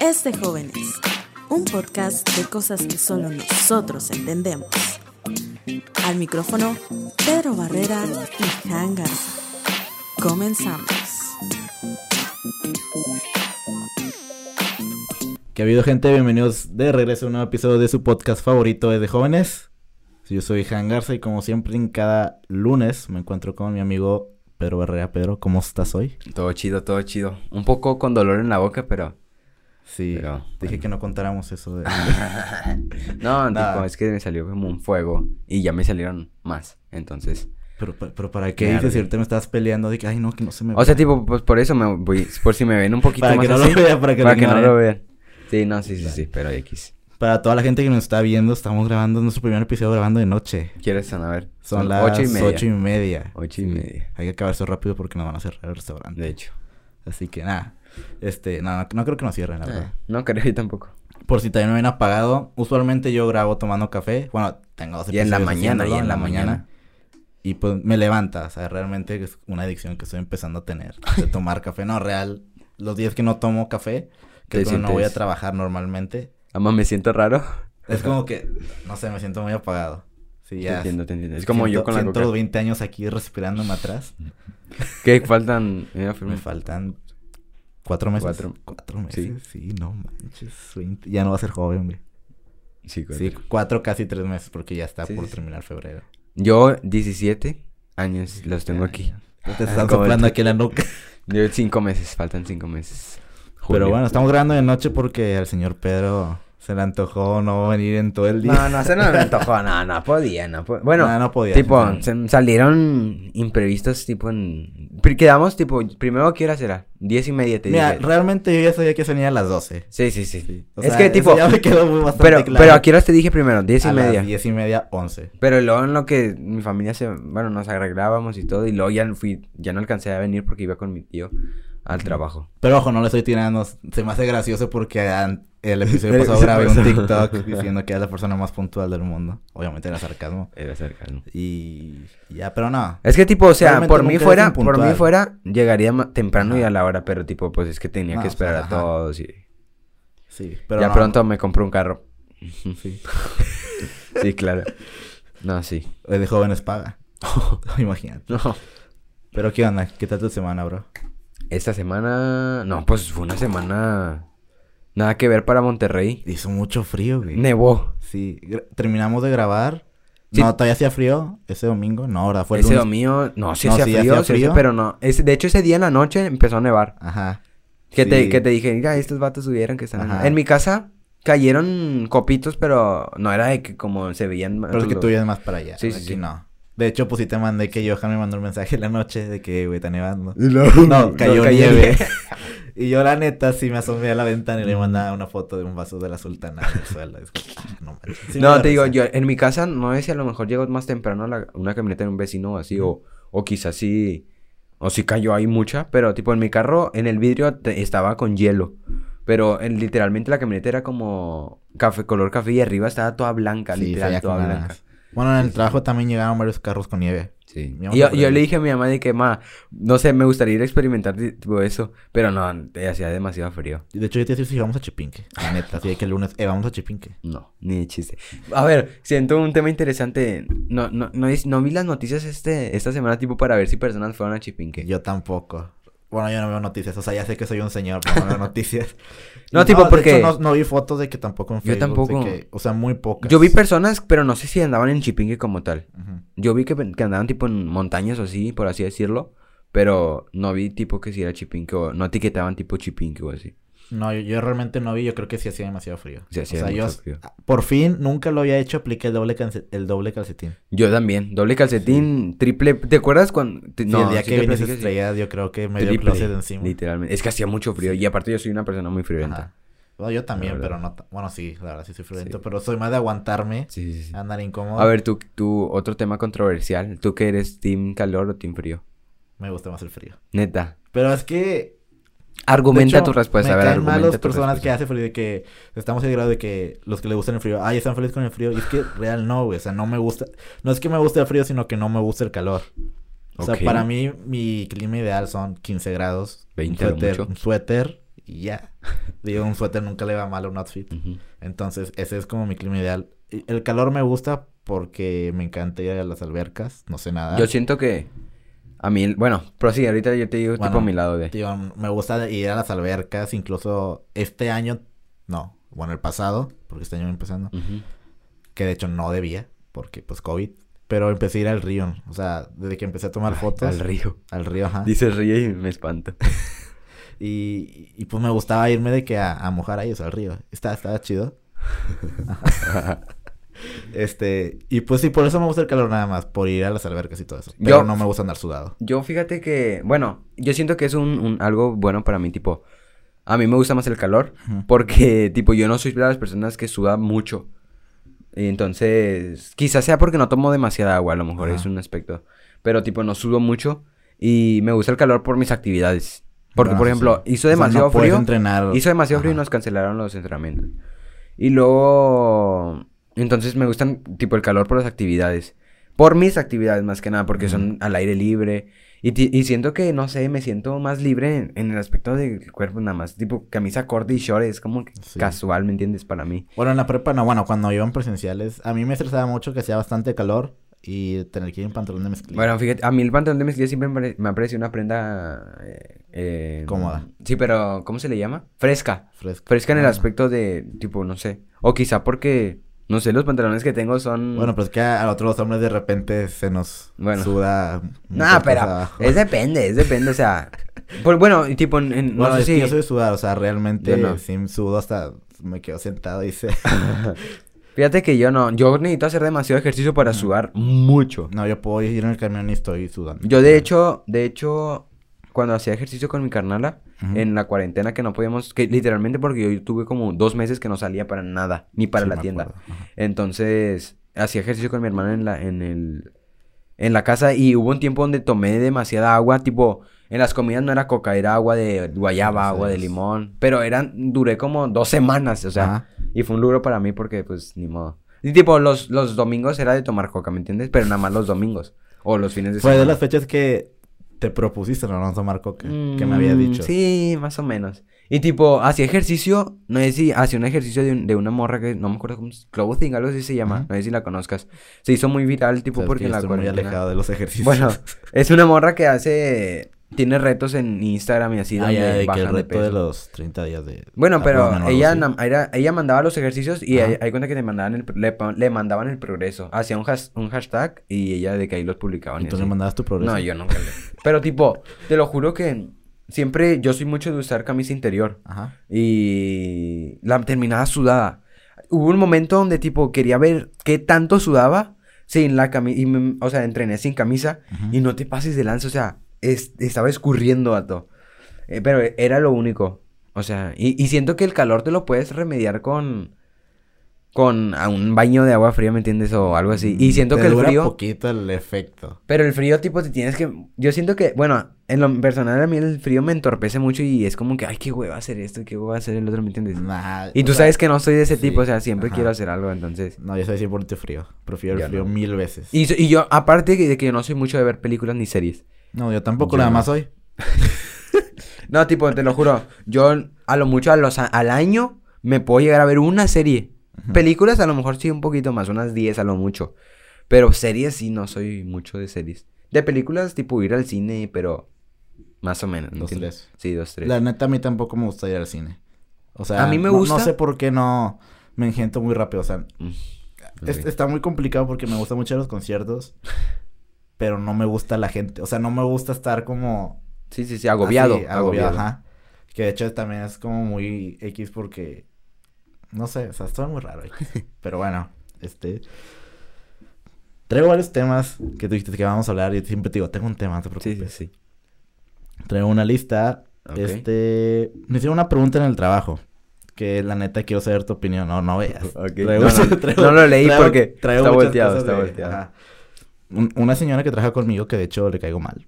Es de jóvenes, un podcast de cosas que solo nosotros entendemos. Al micrófono, Pedro Barrera y Jan. Comenzamos. Ha habido gente, bienvenidos de regreso a un nuevo episodio de su podcast favorito de jóvenes. Yo soy Jan Garza y como siempre en cada lunes me encuentro con mi amigo Pedro Barrera. Pedro, ¿cómo estás hoy? Todo chido, todo chido. Un poco con dolor en la boca, pero... Sí, Pero, dije bueno. que no contáramos eso de... no, tipo, es que me salió como un fuego y ya me salieron más, entonces... pero, pero, ¿para qué dices? Si ahorita me estabas peleando de que, ay, no, que no se me O sea, vea". tipo, pues por eso me voy... Por si me ven un poquito Para más que no así, lo vea, para que, para lo que no lo vean. Sí, no, sí, sí, sí, pero X. Para toda la gente que nos está viendo, estamos grabando nuestro primer episodio grabando de noche. ¿Quieres saber? Son, las ocho y media. ocho y media. Ocho y media. Hay que acabar eso rápido porque nos van a cerrar el restaurante. De hecho. Así que nada. Este, no, no, no creo que nos cierren, la verdad. Ah, no creo yo tampoco. Por si también me ven apagado, usualmente yo grabo tomando café. Bueno, tengo dos Y en la mañana, y en la mañana. Y pues me levanta, o sea, realmente es una adicción que estoy empezando a tener de tomar café. No, real, los días que no tomo café, que Te no voy a trabajar normalmente, Ama, me siento raro. es como que, no sé, me siento muy apagado. Sí, Te ya. entiendo, te entiendo. Es como yo con la siento coca. los 20 años aquí respirándome atrás. ¿Qué faltan? Eh, Me faltan cuatro meses. Cuatro. Cuatro meses, Sí. sí, no manches. 20. Ya no va a ser joven, güey. Sí, Sí, cuatro. cuatro, casi tres meses, porque ya está Sí, por sí, terminar febrero. Yo, 17 años, los tengo aquí. Te están Como el soplando aquí en la nuca. Yo cinco meses, faltan cinco meses. Pero bueno, estamos grabando de noche porque al señor Pedro se le antojó no venir en todo el día. No, no, se no me antojó, no, no podía, no po- Bueno, No, no podía, tipo, se- salieron imprevistos, tipo en... Quedamos, tipo, primero, ¿a ¿qué hora será? Diez y media, te Mira, dije. realmente yo ya sabía que venía a las 12. Sí, sí, sí. O es sea, que, tipo, ya me quedó muy bastante pero, claro. pero, ¿a qué horas te dije primero? Diez y a media. las diez y media, once. Pero luego en lo que mi familia se... Bueno, nos arreglábamos y todo, y luego ya fui... Ya no alcancé a venir porque iba con mi tío al trabajo. Pero ojo, no le estoy tirando. Se me hace gracioso porque el episodio pasado grabé un. TikTok diciendo que era la persona más puntual del mundo. Obviamente era sarcasmo. Era cercano. Y ya, pero no. Es que tipo, o sea, Realmente por mí fuera, por mí fuera, llegaría temprano y a la hora, pero tipo, pues es que tenía No, que o sea, esperar a todos y Sí, pero ya no. pronto me compré un carro. Sí. Sí, claro. No, sí. De jóvenes paga. Imagínate. No. Pero ¿qué onda? ¿Qué tal tu semana, bro? Esta semana, no, pues fue una semana nada que ver para Monterrey. Hizo mucho frío, güey. Nevó. Sí, terminamos de grabar. Sí. No, todavía hacía frío ese domingo. No, ahora fue el Ese domingo, no, sí No, hacía sí, frío, hacía sí pero no. Ese- de hecho, ese día en la noche empezó a nevar. Ajá. Que, te, que te dije, mira, estos vatos subieron que están... en-". Ajá. En mi casa cayeron copitos, pero no era de que como se veían... Pero es que tú vienes más para allá. Sí, sí, sí. no. De hecho, pues sí te mandé que Johan me mandó un mensaje en la noche de que, güey, está nevando. Y luego- No, cayó cayó nieve. y yo, la neta, sí me asomé a la ventana y le mandaba una foto de un vaso de la sultana en el suelo. Es como, ah, no. Sí no, te digo, yo en mi casa no sé si a lo mejor llegó más temprano la- una camioneta de un vecino o así, o, o quizás sí, o sí cayó ahí mucha, pero tipo en mi carro, en el vidrio te- estaba con hielo, pero en, literalmente la camioneta era como café, color café y arriba estaba toda blanca, Sí, literal, toda blanca. Bueno, en el trabajo también llegaron varios carros con nieve. Sí. Y yo, yo le dije a mi mamá de que, ma, no sé, me gustaría ir a experimentar ti- tipo eso, pero no, te hacía demasiado frío. De hecho, yo te decía si vamos a Chipinque. La neta, así de que el lunes, eh, vamos a Chipinque. No, ni de chiste. A ver, siento un tema interesante. No, no, no, es- no vi las noticias este, esta semana, tipo, para ver si personas fueron a Chipinque. Yo tampoco. Bueno, yo no veo noticias. O sea, ya sé que soy un señor, pero no veo noticias. No, Y tipo, porque- hecho, no, no vi fotos de que tampoco en Yo Facebook. tampoco. de que- o sea, muy pocas. Yo vi personas, pero no sé si andaban en Chipinque como tal. Yo vi que, que andaban tipo en montañas o así, por así decirlo. Pero no vi tipo que si era Chipinque o no etiquetaban tipo Chipinque o así. No, yo, yo realmente no vi. Yo creo que sí hacía demasiado frío. Sí hacía o sea, yo, mucho frío. por fin, nunca lo había hecho. Apliqué el doble, el doble calcetín. Yo también. Doble calcetín, triple. ¿Te acuerdas cuando.? te- Sí, el día que sí. estrellada, yo creo que me dio el Triple, closet encima. Literalmente. Es que hacía mucho frío. Y aparte yo soy una persona muy friolenta. Ajá. Bueno, yo también, pero no... Bueno, sí, la verdad sí soy friolento. Sí. Pero soy más de aguantarme, Sí, sí, andar incómodo. A ver, tú, tú, otro tema controversial. ¿Tú qué eres, team calor o team frío? Me gusta más el frío. Neta. Pero es que Argumenta hecho, tu respuesta, a me ver, caen mal argumenta las personas que hacen frío, de que estamos en grado de que los que le gustan el frío, ay, están felices con el frío. Y es que real no, güey. O sea, no me gusta. No es que me guste el frío, sino que no me gusta el calor. O sea, para mí, mi clima ideal son 15 grados. 20 un a suéter, mucho. un suéter y ya. Digo, un suéter nunca le va mal a un outfit. Entonces, ese es como mi clima ideal. El calor me gusta porque me encanta ir a las albercas. No sé nada. Yo siento que a mí, bueno, pero sí, ahorita yo te digo Bueno, tipo a mi lado de... Tío, me gusta ir a las albercas, incluso este año, no, bueno, el pasado, porque este año empezando, que de hecho no debía, porque pues COVID, pero empecé a ir al río, o sea, desde que empecé a tomar Ay, fotos. Al río. Al río, ajá. Dice río y me espanto. Y, y pues me gustaba irme de que a, a mojar ahí, o sea, al río. Estaba, estaba chido. Este, y pues sí, por eso me gusta el calor nada más, por ir a las albercas y todo eso. Pero Yo- no me gusta andar sudado. Yo fíjate que, bueno, yo siento que es un, un- algo bueno para mí, tipo, a mí me gusta más el calor, porque, tipo, yo no soy de las personas que sudan mucho. Y entonces, quizás sea porque no tomo demasiada agua, a lo mejor es un aspecto. Pero, tipo, no sudo mucho y me gusta el calor por mis actividades. Porque, Bueno, por ejemplo, sí. hizo O sea, demasiado no puedes frío. entrenar. Hizo demasiado frío y nos cancelaron los entrenamientos. Y luego, entonces me gustan tipo el calor por las actividades. Por mis actividades más que nada, porque son al aire libre. Y, y siento que, no sé, me siento más libre en, en el aspecto del cuerpo nada más. Tipo camisa corta y short es como que Sí. casual, ¿me entiendes? Para mí. Bueno, en la prepa no, bueno, cuando iban presenciales, a mí me estresaba mucho que hacía bastante calor y tener que ir en pantalón de mezclilla. Bueno, fíjate, a mí el pantalón de mezclilla siempre me, ha parecido una prenda... eh, eh, Cómoda. Sí, pero ¿cómo se le llama? Fresca. fresco. Fresca en el aspecto de, tipo, no sé. O quizá porque, no sé, los pantalones que tengo son... Bueno, pues que a, a otros hombres de repente se nos Bueno. suda. No, muchas pero abajo. es depende, es depende, o sea... Pues bueno, y tipo, en, en- no Bueno, sé es que si... yo soy de sudar, o sea, realmente no. sí sudo hasta me quedo sentado y se... Fíjate que yo no, yo necesito hacer demasiado ejercicio para sudar mucho. no, yo puedo ir en el camión y estoy sudando. Yo de hecho, de hecho, cuando hacía ejercicio con mi carnala, En la cuarentena que no podíamos, que literalmente porque yo tuve como dos meses que no salía para nada, ni para Sí, la tienda. Entonces, hacía ejercicio con mi hermana en la, en el, en la casa y hubo un tiempo donde tomé demasiada agua, tipo, en las comidas no era coca, era agua de guayaba, agua de limón, pero eran, duré como dos semanas, o sea, Ajá. y fue un logro para mí porque, pues, ni modo. Y tipo, los, los domingos era de tomar coca, ¿me entiendes? Pero nada más los domingos, o los fines de Fue de semana. las fechas que te propusiste no, no tomar coca, que me había Mm, dicho. Sí, más o menos. Y tipo, hacía ejercicio, no sé si hacía un ejercicio de, un- de una morra que no me acuerdo cómo es, Clothing, algo así se llama, no sé si la conozcas. Se hizo muy viral, tipo, porque en la estoy muy alejado de los ejercicios. Bueno, es una morra que hace, tiene retos en Instagram y así, ah, ya, de que el de los 30 días de... Bueno, pero ella, era- ella mandaba los ejercicios y hay, hay cuenta que te mandaban el, le, le mandaban el progreso. Hacía un, has- un hashtag y ella de que ahí los publicaban. y ¿Y tú le así. mandabas tu progreso? No, yo nunca. Pero tipo, te lo juro que siempre yo soy mucho de usar camisa interior. Ajá. Y la terminaba sudada. Hubo un momento donde tipo quería ver qué tanto sudaba sin la camisa. O sea, entrené sin camisa. Y no te pases de lanza, o sea, es- estaba escurriendo a todo. Eh, pero era lo único. O sea, y, y siento que el calor te lo puedes remediar con. Con a un baño de agua fría, ¿me entiendes? O algo así. Y siento Mm, Te que el frío. poquito el efecto. Pero el frío, tipo, te tienes que. Yo siento que, bueno, en lo personal a mí el frío me entorpece mucho y es como que, ay, qué hueva hacer esto, qué hueva hacer el otro, ¿me entiendes? Nah, Y tú sea, sabes que no soy de ese sí, tipo, o sea, siempre ajá. quiero hacer algo, entonces. No, yo soy 100% frío. Prefiero Yo el frío no. mil veces. Y, y yo, aparte de que yo no soy mucho de ver películas ni series. No, yo tampoco Yo nada no. más soy. No, tipo, te lo juro, yo a lo mucho a los a- al año me puedo llegar a ver una serie. Películas a lo mejor sí un poquito más, unas 10 a lo mucho. Pero series sí no soy mucho de series. De películas, tipo ir al cine, pero más o menos. ¿me Dos, entiendes? tres. Sí, dos, tres. La neta, a mí tampoco me gusta ir al cine. O sea, A mí me no- gusta. No sé por qué no me engento muy rápido. O sea, Mm, es- está muy complicado porque me gustan mucho los conciertos. Pero no me gusta la gente. O sea, no me gusta estar como. Sí, sí, sí, agobiado. así, agobiado. Ajá. Que de hecho también es como muy X porque. No sé, o sea, está muy raro. X. pero bueno, este. Traigo varios temas que tú dijiste que vamos a hablar. Y siempre te digo, tengo un tema, no te preocupes. sí, sí. Traigo una lista. Este. Me hicieron una pregunta en el trabajo. Que la neta quiero saber tu opinión. No, no veas. Ok. Traigo- No, no, traigo- no lo leí traigo- porque traigo está volteado, está de- volteado. ajá. Un- una señora que trabaja conmigo que de hecho le caigo mal.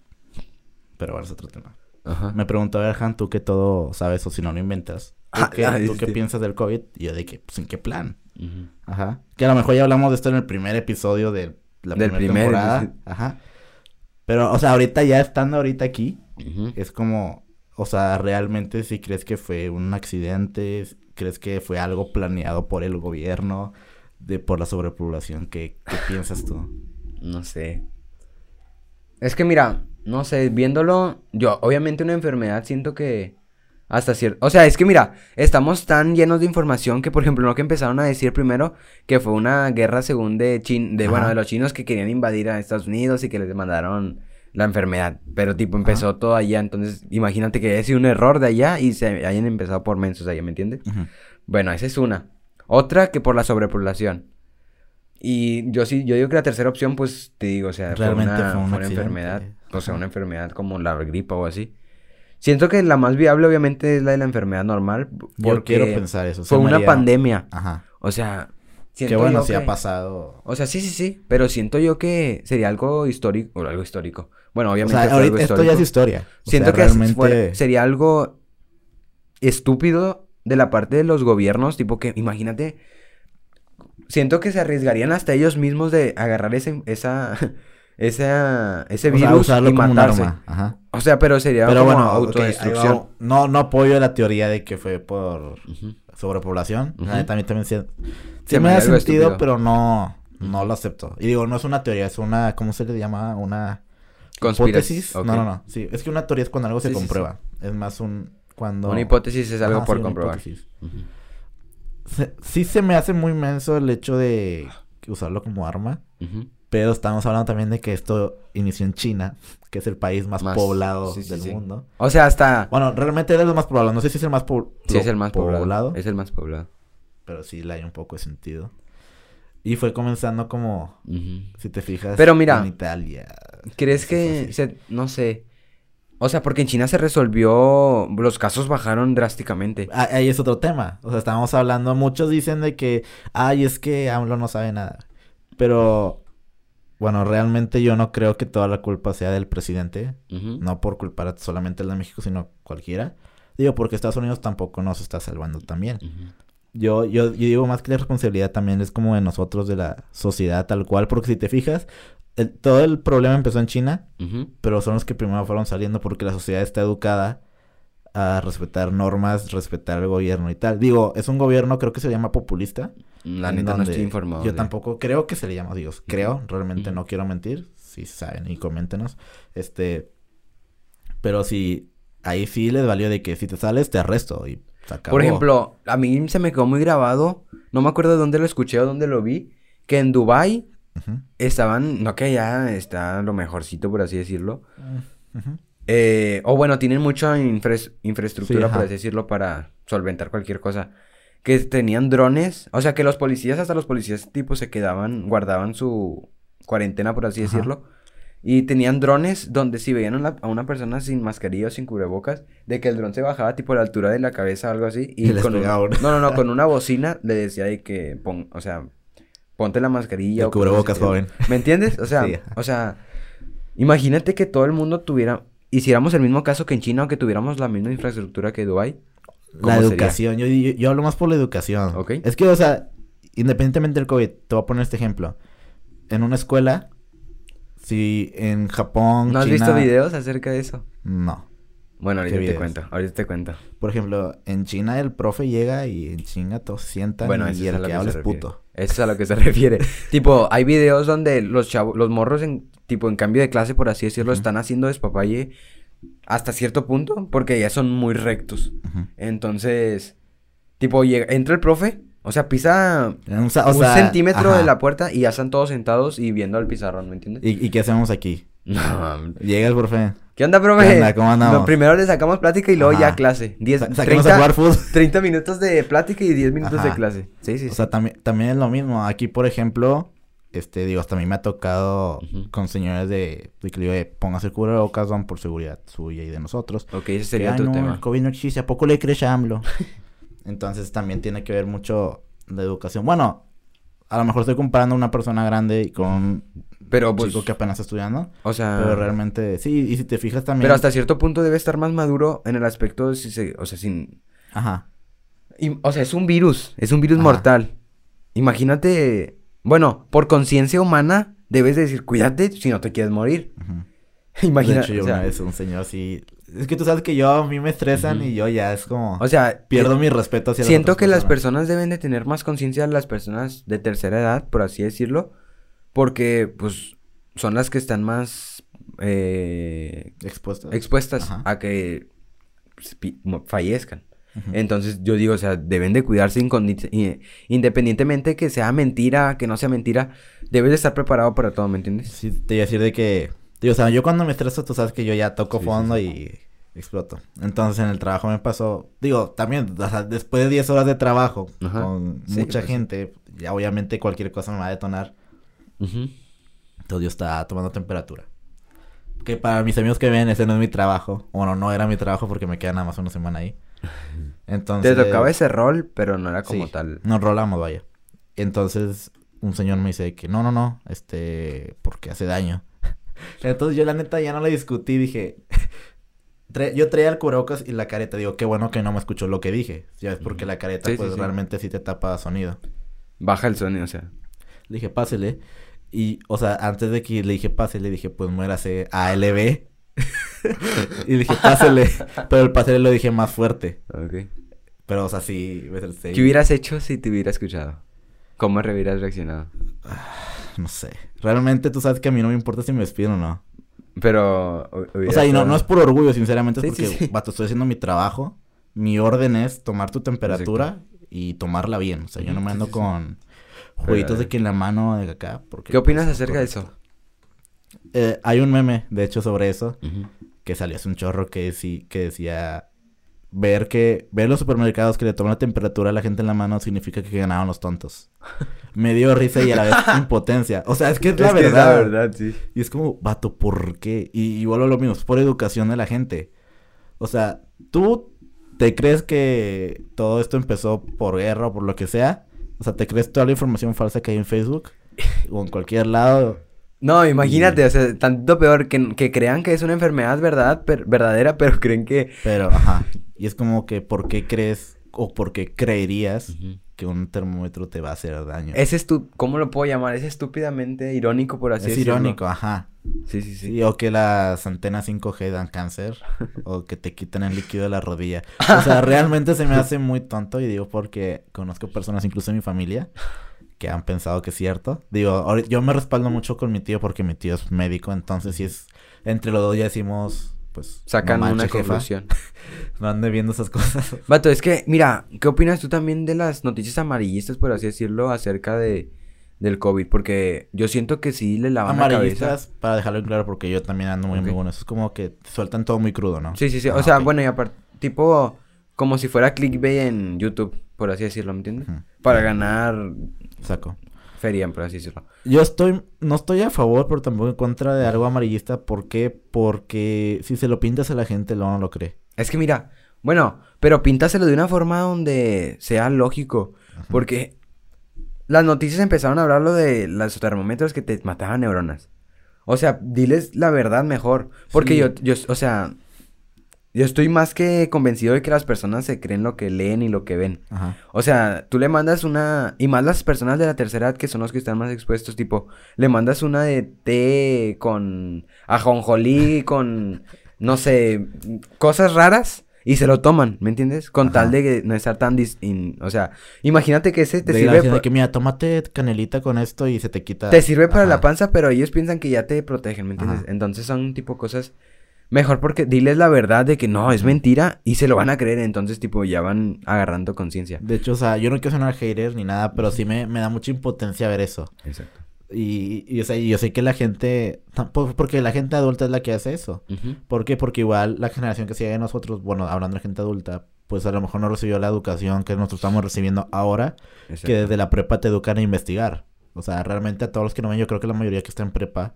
Pero bueno, es otro tema. Ajá. Me preguntó, a ver, tú que todo sabes o si no lo inventas. ¿Tú, Ah, qué, ah, tú qué piensas del COVID? Y yo de que, pues, ¿en qué plan? Ujú. Ajá. Que a lo mejor ya hablamos de esto en el primer episodio de la Del primera primer, temporada. Ajá. Pero, o sea, ahorita ya estando ahorita aquí, es como, o sea, realmente si crees que fue un accidente, crees que fue algo planeado por el gobierno, de por la sobrepoblación, ¿qué, qué piensas tú? No sé. Es que mira, no sé, viéndolo, yo obviamente una enfermedad siento que hasta cierto, o sea, es que mira, estamos tan llenos de información que por ejemplo, lo que empezaron a decir primero que fue una guerra según de Chin, de bueno, de los chinos que querían invadir a Estados Unidos y que les mandaron la enfermedad, pero tipo empezó todo allá, entonces imagínate que haya sido un error de allá y se hayan empezado por mensos allá, ¿me entiendes? Bueno, esa es una. Otra que por la sobrepoblación. Y yo sí, yo digo que la tercera opción, pues te digo, o sea, Realmente fue una, fue un fue una enfermedad. O sea, una enfermedad como la gripa o así. Siento que la más viable, obviamente, es la de la enfermedad normal. Yo Porque quiero pensar eso. fue una pandemia. Ajá. O sea, Qué siento bueno yo si que- ha pasado. O sea, sí, sí, sí. Pero siento yo que sería algo histórico. O algo histórico. Bueno, O obviamente. sea, fue algo ahorita esto ya es historia. O Siento sea, que realmente... sería algo estúpido de la parte de los gobiernos, tipo que, imagínate, siento que se arriesgarían hasta ellos mismos de agarrar ese, esa, esa, ese o virus usarlo y como un matarse. arma. Ajá. O sea, pero sería Pero como bueno, autodestrucción. no, no apoyo la teoría de que fue por sobrepoblación. Mí también sí, me da sentido, estúpido. pero no, no lo acepto. Y digo, no es una teoría, es una, ¿cómo se le llama? Una hipótesis. No, no, no. Sí, es que una teoría es cuando algo se Sí, comprueba. Es más un cuando Una hipótesis es algo por comprobar. hipótesis. Ujú. Se- sí se me hace muy menso el hecho de usarlo como arma. Pero estamos hablando también de que esto inició en China, que es el país más, Más- poblado sí, sí, del sí. mundo. O sea, hasta... Bueno, realmente es el más poblado. No sé si es el más po- Sí, es el más poblado. poblado, Es el más poblado. pero sí le hay un poco de sentido. Y fue comenzando como, si te fijas, Pero mira, en Italia. ¿Crees que se, no sé? O sea, porque en China se resolvió, los casos bajaron drásticamente. Ah, Ahí es otro tema. O sea, estábamos hablando, muchos dicen de que, ay, es que AMLO no sabe nada. Pero, bueno, realmente yo no creo que toda la culpa sea del presidente. No por culpar solamente al de México, sino cualquiera. Digo, porque Estados Unidos tampoco nos está salvando también. Yo, yo, yo digo más que la responsabilidad también es como de nosotros, de la sociedad tal cual. Porque si te fijas, el- todo el problema empezó en China, pero son los que primero fueron saliendo porque la sociedad está educada a respetar normas, respetar el gobierno y tal. Digo, es un gobierno, creo que se llama populista. La neta no estoy informado. Yo de- tampoco creo que se le llama Dios. Creo, realmente no quiero mentir. Si saben y coméntenos. Este. Pero si ahí sí les valió de que si te sales te arresto y se acabó. Por ejemplo, a mí se me quedó muy grabado, no me acuerdo de dónde lo escuché o dónde lo vi, que en Dubai Estaban, no que ya está lo mejorcito por así decirlo, ujú. eh, o bueno, tienen mucha infra- infraestructura, Sí, por así decirlo, para solventar cualquier cosa. Que tenían drones, o sea que los policías, hasta los policías tipo se quedaban, guardaban su cuarentena, por así decirlo. Y tenían drones donde si veían a, una persona sin mascarilla o sin cubrebocas, de que el dron se bajaba tipo a la altura de la cabeza o algo así. Y, con un-. No, no, no, con una bocina le decía de que pon, o sea, ponte la mascarilla El o cubrebocas, joven. ¿Me entiendes? O sea, Sí, o sea, imagínate que todo el mundo tuviera, hiciéramos el mismo caso que en China o que tuviéramos la misma infraestructura que Dubai. La educación. Yo, yo, yo hablo más por la educación. Ok. Es que, o sea, independientemente del COVID, te voy a poner este ejemplo. En una escuela, si en Japón. ¿No has China- visto videos acerca de eso? No. Bueno, ahorita ¿Qué te cuento, ahorita te cuento. Por ejemplo, en China el profe llega y en chinga todos sientan Bueno, y el que habla es puto. Eso es a lo que se refiere. tipo, hay videos donde los chavos, los morros en, tipo, en cambio de clase, por así decirlo, están haciendo despapalle hasta cierto punto, porque ya son muy rectos. Entonces, tipo, llega, entra el profe, o sea, pisa o un centímetro ajá. de la puerta y ya están todos sentados y viendo al pizarrón, ¿me entiendes? ¿Y, y qué hacemos aquí? No, Llega el profe. ¿Qué onda, profe? ¿Qué onda? ¿Cómo andamos? No, primero le sacamos plática y luego Ajá. ya clase. 10, Sa- saquemos a 30, jugar fútbol. 30 minutos de plática y 10 minutos de clase. Sí, sí, O sí. sea, también, también es lo mismo. Aquí, por ejemplo, este, digo, hasta a mí me ha tocado con señores de, de que le digo, eh, póngase el cubrebocas, don, por seguridad suya y de nosotros. ok, ese Que, sería "Ay, otro no, tema. el COVID no existe, ¿a poco le crees a AMLO? Entonces también tiene que ver mucho la educación. Bueno, a lo mejor estoy comparando a una persona grande y con Pero pues, chico que apenas está estudiando. o sea, Pero realmente, sí, y si te fijas también. pero hasta cierto punto debe estar más maduro en el aspecto, de si se, o sea, sin, Ajá. y- o sea, es un virus, es un virus Ajá. mortal. Imagínate, bueno, por conciencia humana debes de decir, cuídate si no te quieres morir. ujú. Imagina, de hecho, yo o sea, una vez un señor así. Es que tú sabes que yo a mí me estresan y yo ya es como. o sea, pierdo eh, mi respeto hacia Siento que las personas. deben de tener más conciencia, las personas de tercera edad, por así decirlo, porque pues son las que están más eh, Expuestas. expuestas Ajá. a que fallezcan. Entonces yo digo, o sea, deben de cuidarse independientemente que sea mentira, que no sea mentira, debes de estar preparado para todo, ¿me entiendes? Sí, te iba a decir de que. Digo, o sea, yo cuando me estreso, tú sabes que yo ya toco Sí, sí, fondo y exploto. Entonces en el trabajo me pasó. Digo, también, o sea, después de 10 horas de trabajo Ajá. con Sí, mucha pues gente, ya obviamente cualquier cosa me va a detonar. Entonces yo estaba tomando temperatura. Que para mis amigos que ven, ese no es mi trabajo. Bueno, no era mi trabajo porque me queda nada más una semana ahí. Entonces. Te tocaba ese rol, pero no era como Sí, tal. Nos rolamos, vaya. Entonces, un señor me dice que no, no, no, este, porque hace daño. Entonces yo la neta ya no le discutí, dije, yo traía el cubrebocas y la careta, digo, qué bueno que no me escuchó lo que dije. Ya ves, porque la careta, Sí, sí, pues sí. realmente sí te tapa sonido. Baja el sonido, o sea. Le dije, pásele. Y, o sea, antes de que le dije, pásele, le dije, pues muérase ALB. y le dije, pásele. Pero el pásele lo dije más fuerte. Ok. Pero, o sea, sí, ¿Qué hubieras hecho si te hubiera escuchado? ¿Cómo re- hubieras reaccionado? No sé. Realmente tú sabes que a mí no me importa si me despiden o no. Pero... O sea, y no, no es por orgullo, sinceramente, es Sí, porque, sí. vato, estoy haciendo mi trabajo. Mi orden es tomar tu temperatura y tomarla bien. O sea, yo no me ando con jueguitos de que en la mano de acá. Porque, ¿Qué opinas pues, acerca de eso? Eh, hay un meme, de hecho, sobre eso, que salió hace un chorro que, sí, que decía... Ver que... Ver los supermercados que le toman la temperatura a la gente en la mano significa que ganaron los tontos. Me dio risa y a la vez impotencia. O sea, es que es la Es que es verdad. la verdad, sí. Y es como, vato, ¿por qué? Y igual lo mismo, es por educación de la gente. O sea, tú te crees que todo esto empezó por guerra o por lo que sea. O sea, te crees toda la información falsa que hay en Facebook o en cualquier lado. No, imagínate, o sea, tanto peor que, que crean que es una enfermedad verdad, per- verdadera, pero creen que... Pero, ajá. Y es como que, ¿por qué crees o por qué creerías que un termómetro te va a hacer daño? Es estu... ¿Cómo lo puedo llamar? Es estúpidamente irónico, por así Es decirlo. irónico, ajá. Sí, sí, sí. Sí, o que las antenas 5G dan cáncer, o que te quitan el líquido de la rodilla. O sea, realmente se me hace muy tonto y digo porque conozco personas, incluso en mi familia, que han pensado que es cierto. Digo, yo me respaldo mucho con mi tío porque mi tío es médico, entonces si es, entre los dos ya decimos, pues, Sacan no una jefa, conclusión. no ande viendo esas cosas. Vato, es que, mira, ¿qué opinas tú también de las noticias amarillistas, por así decirlo, acerca de del COVID? Porque yo siento que sí le lavan la cabeza. Amarillistas, para dejarlo en claro, porque yo también ando muy Ok. muy bueno. Eso es como que sueltan todo muy crudo, ¿no? Sí, sí, sí. O sea, bueno, y aparte, tipo, como si fuera clickbait en YouTube, por así decirlo, ¿me entiendes? Para ganar Saco. feria, por así decirlo. Yo estoy, no estoy a favor, pero tampoco en contra de algo amarillista. ¿Por qué? Porque si se lo pintas a la gente, luego no lo cree. Es que mira, bueno, pero píntaselo de una forma donde sea lógico. Porque las noticias empezaron a hablar lo de los termómetros que te mataban neuronas. O sea, diles la verdad mejor. Porque Sí. yo, yo, o sea, yo estoy más que convencido de que las personas se creen lo que leen y lo que ven. Ajá. O sea, tú le mandas una... Y más las personas de la tercera edad que son los que están más expuestos, tipo, le mandas una de té con ajonjolí, con, no sé, cosas raras y se lo toman, ¿me entiendes? Con Ajá. tal de que no estar tan... dis- in- O sea, imagínate que ese te De sirve... gracia de pa- que mira, tómate canelita con esto y se te quita. Te sirve para la panza, pero ellos piensan que ya te protegen, ¿me entiendes? Ajá. Entonces son tipo cosas... Mejor porque diles la verdad de que no, es mentira y se lo van a creer, entonces tipo ya van agarrando conciencia. De hecho, o sea, yo no quiero sonar hater ni nada, pero sí me, me da mucha impotencia ver eso. Exacto. Y, y, o sea, y yo sé que la gente, porque la gente adulta es la que hace eso. ¿Por qué? Porque igual la generación que sigue de nosotros, bueno, hablando de gente adulta, pues a lo mejor no recibió la educación que nosotros estamos recibiendo ahora, que desde la prepa te educan a investigar. O sea, realmente a todos los que no ven, yo creo que la mayoría que está en prepa,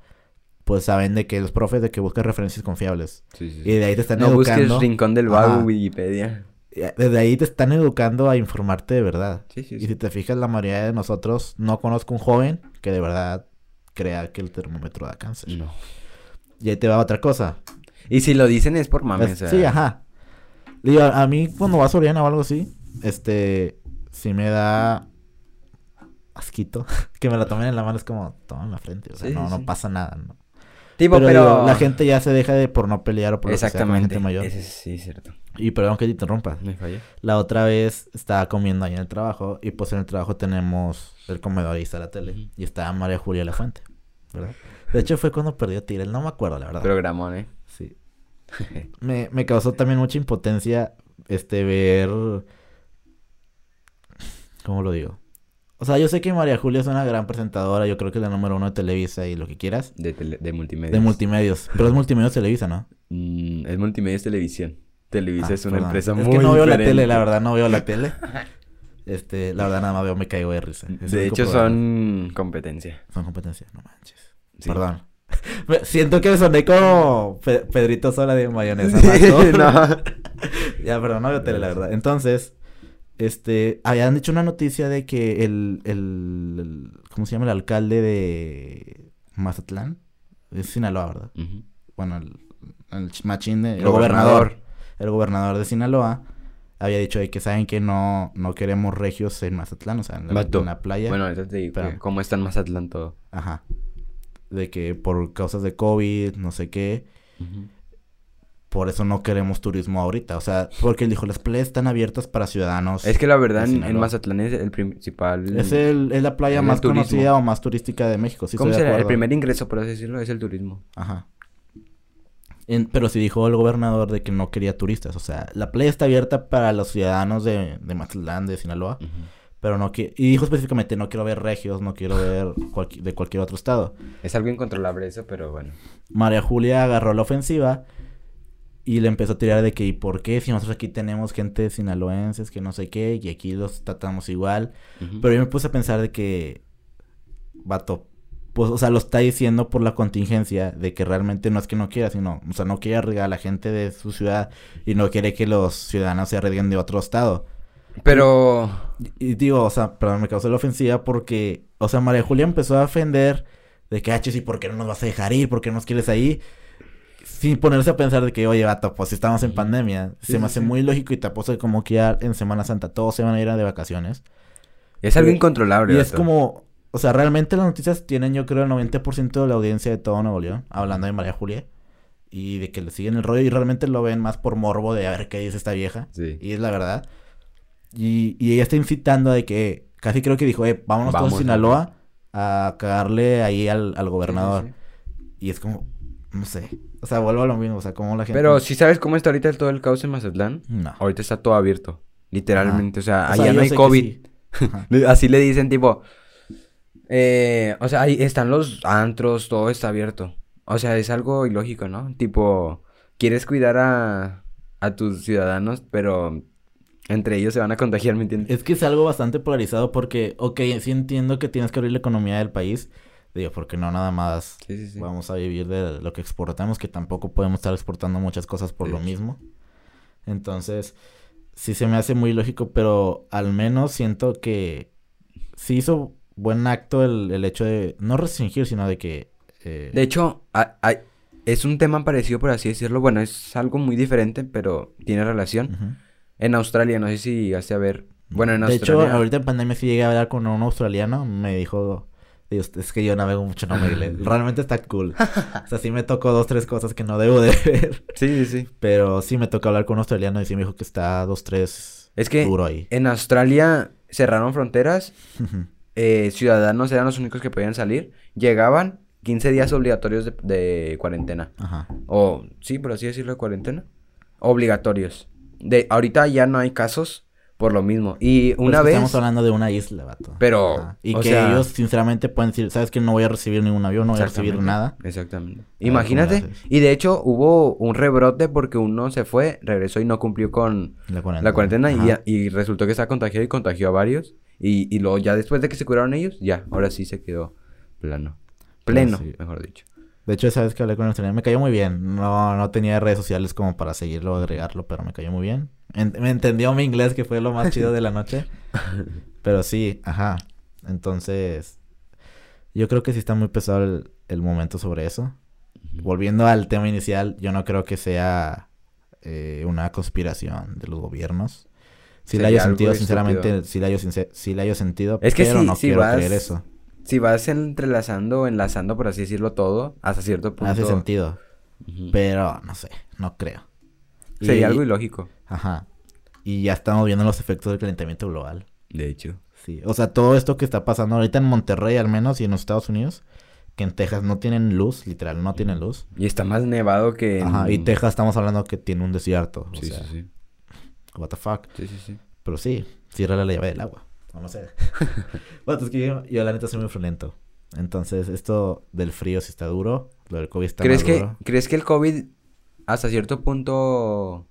pues saben de que los profes de que buscan referencias confiables. Sí, sí, Y de ahí te están No busques educando. Rincón del Vago. Wikipedia. Eh, Desde ahí te están educando a informarte de verdad. Y si te fijas, la mayoría de nosotros no conozco un joven que de verdad crea que el termómetro da cáncer. No. Y ahí te va otra cosa. Y si lo dicen es por mames. Es- o sea, Sí, ajá. Digo, a, a mí cuando va a Soriana o algo así, este, sí me da asquito. que me la tomen en la mano es como, toma en la frente. O sea, Sí, no, sí, no pasa nada, ¿no? Tipo, pero, pero... digo, la gente ya se deja de por no pelear o por lo que sea con Exactamente. gente mayor. Ese sí, es cierto. Y perdón que te interrumpa. Me fallé. La otra vez estaba comiendo ahí en el trabajo y pues en el trabajo tenemos el comedor y está la tele. Y estaba María Julia La Fuente, ¿verdad? De hecho fue cuando perdió Tirel, no me acuerdo la verdad. Programón, ¿eh? Sí. Me, me causó también mucha impotencia este ver ¿cómo lo digo? O sea, yo sé que María Julia es una gran presentadora, yo creo que es la número uno de Televisa y lo que quieras. De, tele- de multimedia. De multimedios. Pero es multimedios Televisa, ¿no? Mm, es multimedia es televisión. Televisa Ah, es una perdón. empresa Es muy que no veo la tele, la verdad, no veo la tele. Este, la verdad nada más veo Me Caigo de Risa. Es De hecho, son competencia. Son competencia, no manches. Sí. Perdón. Siento que me soné como Pe- Pedrito Sola de mayonesa. Sí, no. ya, pero no veo tele, la verdad. Entonces, este, habían dicho una noticia de que el, el, el- ¿cómo se llama? El alcalde de Mazatlán. Es Sinaloa, ¿verdad? Bueno, el, el ch- machín de... El Gobernador. gobernador. El gobernador de Sinaloa había dicho de que saben que no, no queremos regios en Mazatlán, o sea, en la, Vato. en la playa. Bueno, te digo Espérame. cómo está en Mazatlán todo. Ajá. De que por causas de COVID, no sé qué, por eso no queremos turismo ahorita. O sea, porque él dijo, las playas están abiertas para ciudadanos. Es que la verdad en. Mazatlán es el principal... Es, el, es la playa más conocida o más turística de México. Sí, ¿Cómo será? El primer ingreso, por así decirlo, es el turismo. Ajá. En- pero sí dijo el gobernador de que no quería turistas. O sea, la playa está abierta para los ciudadanos de, de Mazatlán, de Sinaloa. Pero no quiere... Y dijo específicamente, no quiero ver regios, no quiero ver de cualquier otro estado. Es algo incontrolable eso, pero bueno. María Julia agarró la ofensiva y le empezó a tirar de que, ¿y por qué? Si nosotros aquí tenemos gente sinaloenses, que no sé qué, y aquí los tratamos igual. Pero yo me puse a pensar de que, vato, pues, o sea, lo está diciendo por la contingencia de que realmente no es que no quiera, sino, o sea, no quiere arriesgar a la gente de su ciudad y no quiere que los ciudadanos se arriesguen de otro estado. Pero... Y, y digo, o sea, perdón, me causó la ofensiva porque, o sea, María Julia empezó a ofender de que, ah, ¿y por qué no nos vas a dejar ir? ¿Por qué nos quieres ahí? Sin ponerse a pensar de que, oye, vato, pues si estamos en pandemia. Sí, se me hace sí. muy lógico y te apuesto que como que ya en Semana Santa todos se van a ir a de vacaciones. Es algo Y- incontrolable. Y es como, o sea, realmente las noticias tienen, yo creo, el 90% de la audiencia de todo Nuevo León, hablando de María Julia. Y de que le siguen el rollo y realmente lo ven más por morbo de a ver qué dice esta vieja. Sí. Y es la verdad. Y, y ella está incitando de que, casi creo que dijo, eh, vámonos todos Vamos, a Sinaloa a cagarle ahí al, al gobernador. Sí, sí, Y es como, no sé. O sea, vuelvo a lo mismo, o sea, como la gente... Pero si sabes cómo está ahorita todo el caos en Mazatlán, No. ahorita está todo abierto. Literalmente, o sea, O sea, allá no hay COVID. sí. Así le dicen, tipo. Eh, o sea, ahí están los antros, todo está abierto. O sea, es algo ilógico, ¿no? Tipo, quieres cuidar a, a tus ciudadanos, pero entre ellos se van a contagiar, ¿me entiendes? Es que es algo bastante polarizado porque, ok, sí entiendo que tienes que abrir la economía del país. Digo, porque no nada más Sí, sí, sí. vamos a vivir de lo que exportamos, que tampoco podemos estar exportando muchas cosas por lo mismo. Entonces, sí se me hace muy lógico, pero al menos siento que sí hizo buen acto el, el hecho de no restringir, sino de que... eh, De hecho, a- hay- es un tema parecido, por así decirlo. Bueno, es algo muy diferente, pero tiene relación. ujú. En Australia, no sé si llegaste a ver. Bueno, en de hecho, Australia. ahorita en pandemia sí llegué a hablar con un australiano, me dijo... Dios, es que yo navego mucho, no me inglés. Realmente está cool. O sea, sí me tocó dos, tres cosas que no debo de ver. Sí, sí, sí. Pero sí me tocó hablar con un australiano y sí me dijo que está dos, tres Es que duro ahí. en Australia cerraron fronteras. Eh, ciudadanos eran los únicos que podían salir. Llegaban 15 días obligatorios de, de cuarentena. Ajá. O, sí, por así decirlo, de cuarentena. Obligatorios. De, ahorita ya no hay casos por lo mismo. Y Pero una vez... Estamos hablando de una isla, vato. Pero, Ajá. Y que sea- ellos, sinceramente, pueden decir, ¿sabes que No voy a recibir ningún avión, no voy a recibir nada. Exactamente. Imagínate. Y de hecho hubo un rebrote porque uno se fue, regresó y no cumplió con La cuarentena. la cuarentena y, y resultó que estaba contagiado y contagió a varios. Y, y luego ya después de que se curaron ellos, ya, ahora sí se quedó plano. Pleno, sí. mejor dicho. De hecho, sabes que hablé con el australiano, me cayó muy bien. No, no tenía redes sociales como para seguirlo o agregarlo, pero me cayó muy bien. En- me entendió mi inglés, que fue lo más chido de la noche. Pero sí, ajá. Entonces, Yo creo que sí está muy pesado el, el momento sobre eso. Volviendo al tema inicial, yo no creo que sea eh, una conspiración de los gobiernos. Sí la hallo sentido, sinceramente, sí la hallo, sí la hallo sentido, Es que pero sí, no sí quiero vas- creer eso. Si vas entrelazando, enlazando, por así decirlo, todo, hasta cierto punto. Hace sentido, pero no sé, no creo. Sería Y- algo ilógico. Ajá. Y ya estamos viendo los efectos del calentamiento global. De hecho. Sí, o sea, todo esto que está pasando ahorita en Monterrey al menos y en los Estados Unidos, que en Texas no tienen luz, literal, no tienen luz. Y está más nevado que. en- Ajá, y Texas estamos hablando que tiene un desierto. O Sí, sea, sí, sí. What the fuck. Sí, sí, sí. Pero sí, cierra la llave del agua. O no sé. bueno, es que yo, yo la neta soy muy friolento. Entonces, esto del frío sí está duro. Lo del COVID está ¿Crees más que, duro. ¿Crees que el COVID hasta cierto punto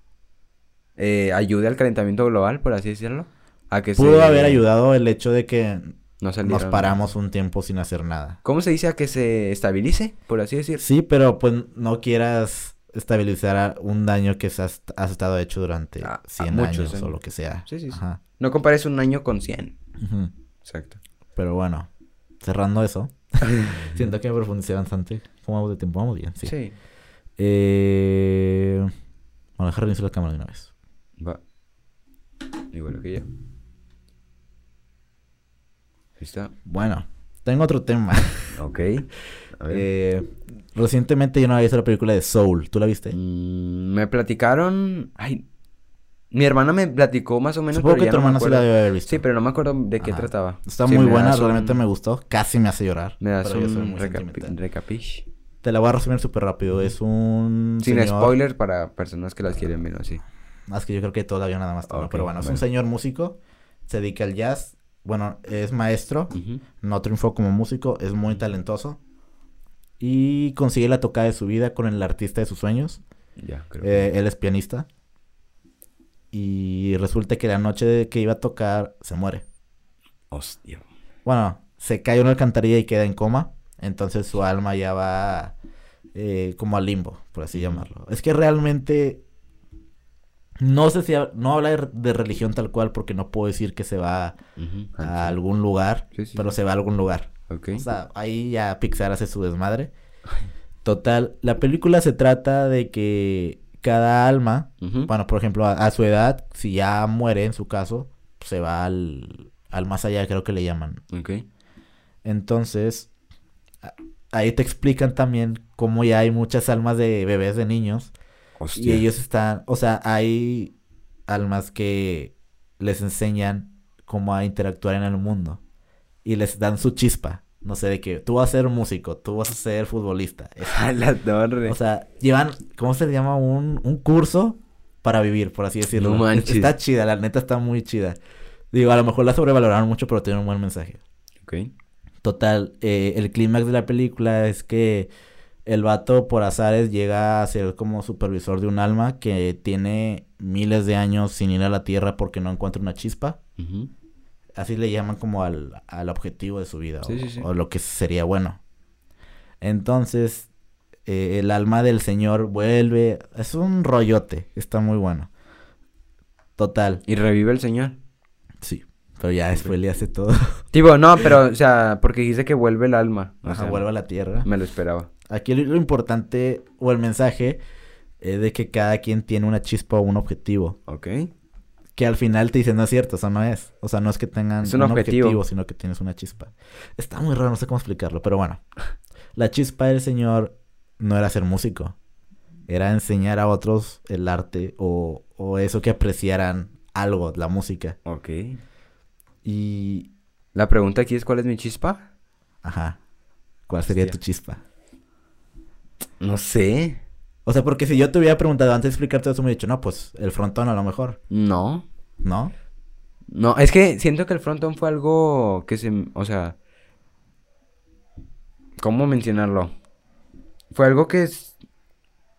eh, ayude al calentamiento global, por así decirlo? A que Pudo se- haber ayudado el hecho de que No nos paramos un tiempo sin hacer nada. ¿Cómo se dice a que se estabilice, por así decir? Sí, pero pues no quieras estabilizar un daño que se has estado hecho durante A- a 100 muchos años o años. lo que sea. Sí, sí, sí. Ajá. No compares un año con 100. Ujú. Exacto. Pero bueno, cerrando eso, siento que me profundicé bastante. ¿Cómo vamos de tiempo? Vamos bien, sí. Sí. Eh... Bueno, dejar reiniciar la cámara de una vez. Va. Igual que yo. Ahí está. Bueno, tengo otro tema. Ok. Eh, recientemente yo no había visto la película de Soul. ¿Tú la viste? Mm, me platicaron. Ay. Mi hermana me platicó más o menos. Supongo pero que tu no hermana sí la debe haber visto. Sí, pero no me acuerdo de qué Ajá. trataba. Está Sí, muy buena, un- realmente me gustó. Casi me hace llorar. Me soy un recapi- recapish. Te la voy a resumir súper rápido. Es un Sin señor- spoilers para personas que las quieren ver así. Más que yo creo que todavía nada más. Pero bueno, es un señor músico. Se dedica al jazz. Bueno, es maestro. No triunfó como músico. Es muy talentoso. Y consigue la tocada de su vida con el artista de sus sueños. Ya, creo. Eh, él es pianista. Y resulta que la noche que iba a tocar se muere. Hostia. Bueno, se cae una alcantarilla y queda en coma. Entonces su alma ya va eh, como al limbo, por así llamarlo. Es que realmente no sé si ha- no habla de, de religión tal cual porque no puedo decir que se va a Ah, algún lugar, Sí, sí, pero sí. se va a algún lugar. Sí. Ok. O sea, ahí ya Pixar hace su desmadre. Total, la película se trata de que cada alma, bueno, por ejemplo, a, a su edad, si ya muere en su caso, se va al, al más allá, creo que le llaman. Ok. Entonces, ahí te explican también cómo ya hay muchas almas de bebés de niños y ellos están, o sea, hay almas que les enseñan cómo a interactuar en el mundo y les dan su chispa. No sé, de que tú vas a ser músico, tú vas a ser futbolista. A la torre. o sea, llevan, ¿cómo se llama? Un, un curso para vivir, por así decirlo. No Es- manches. Está chida, la neta está muy chida. Digo, a lo mejor la sobrevaloraron mucho, pero tiene un buen mensaje. ok. Total, eh, el clímax de la película es que el vato por azares llega a ser como supervisor de un alma que tiene miles de años sin ir a la Tierra porque no encuentra una chispa. Así le llaman como al, al objetivo de su vida Sí, o, sí, sí. o lo que sería bueno. Entonces, eh, el alma del señor vuelve. Es un rollote, está muy bueno. Total, Y revive el señor. sí. Pero ya después le hace todo. Tipo, no, pero, o sea, porque dice que vuelve el alma. O Ajá, sea, vuelve a la Tierra. Me lo esperaba. Aquí lo, lo importante o el mensaje es de que cada quien tiene una chispa o un objetivo. Ok. Que al final te dicen, no es cierto, eso no es. O sea, no es que tengan Es un objetivo. sino que tienes una chispa. Está muy raro, no sé cómo explicarlo, pero bueno. La chispa del señor no era ser músico. Era enseñar a otros el arte o, o eso que apreciaran algo, la música. Ok. Y... La pregunta aquí es, ¿cuál es mi chispa? Ajá. ¿Cuál sería Hostia. tu chispa? No sé. O sea, porque si yo te hubiera preguntado antes de explicarte eso, me hubiera dicho, no, pues el frontón a lo mejor. No. ¿No? No, es que siento que el frontón fue algo que se... O sea... ¿Cómo mencionarlo? Fue algo que... es-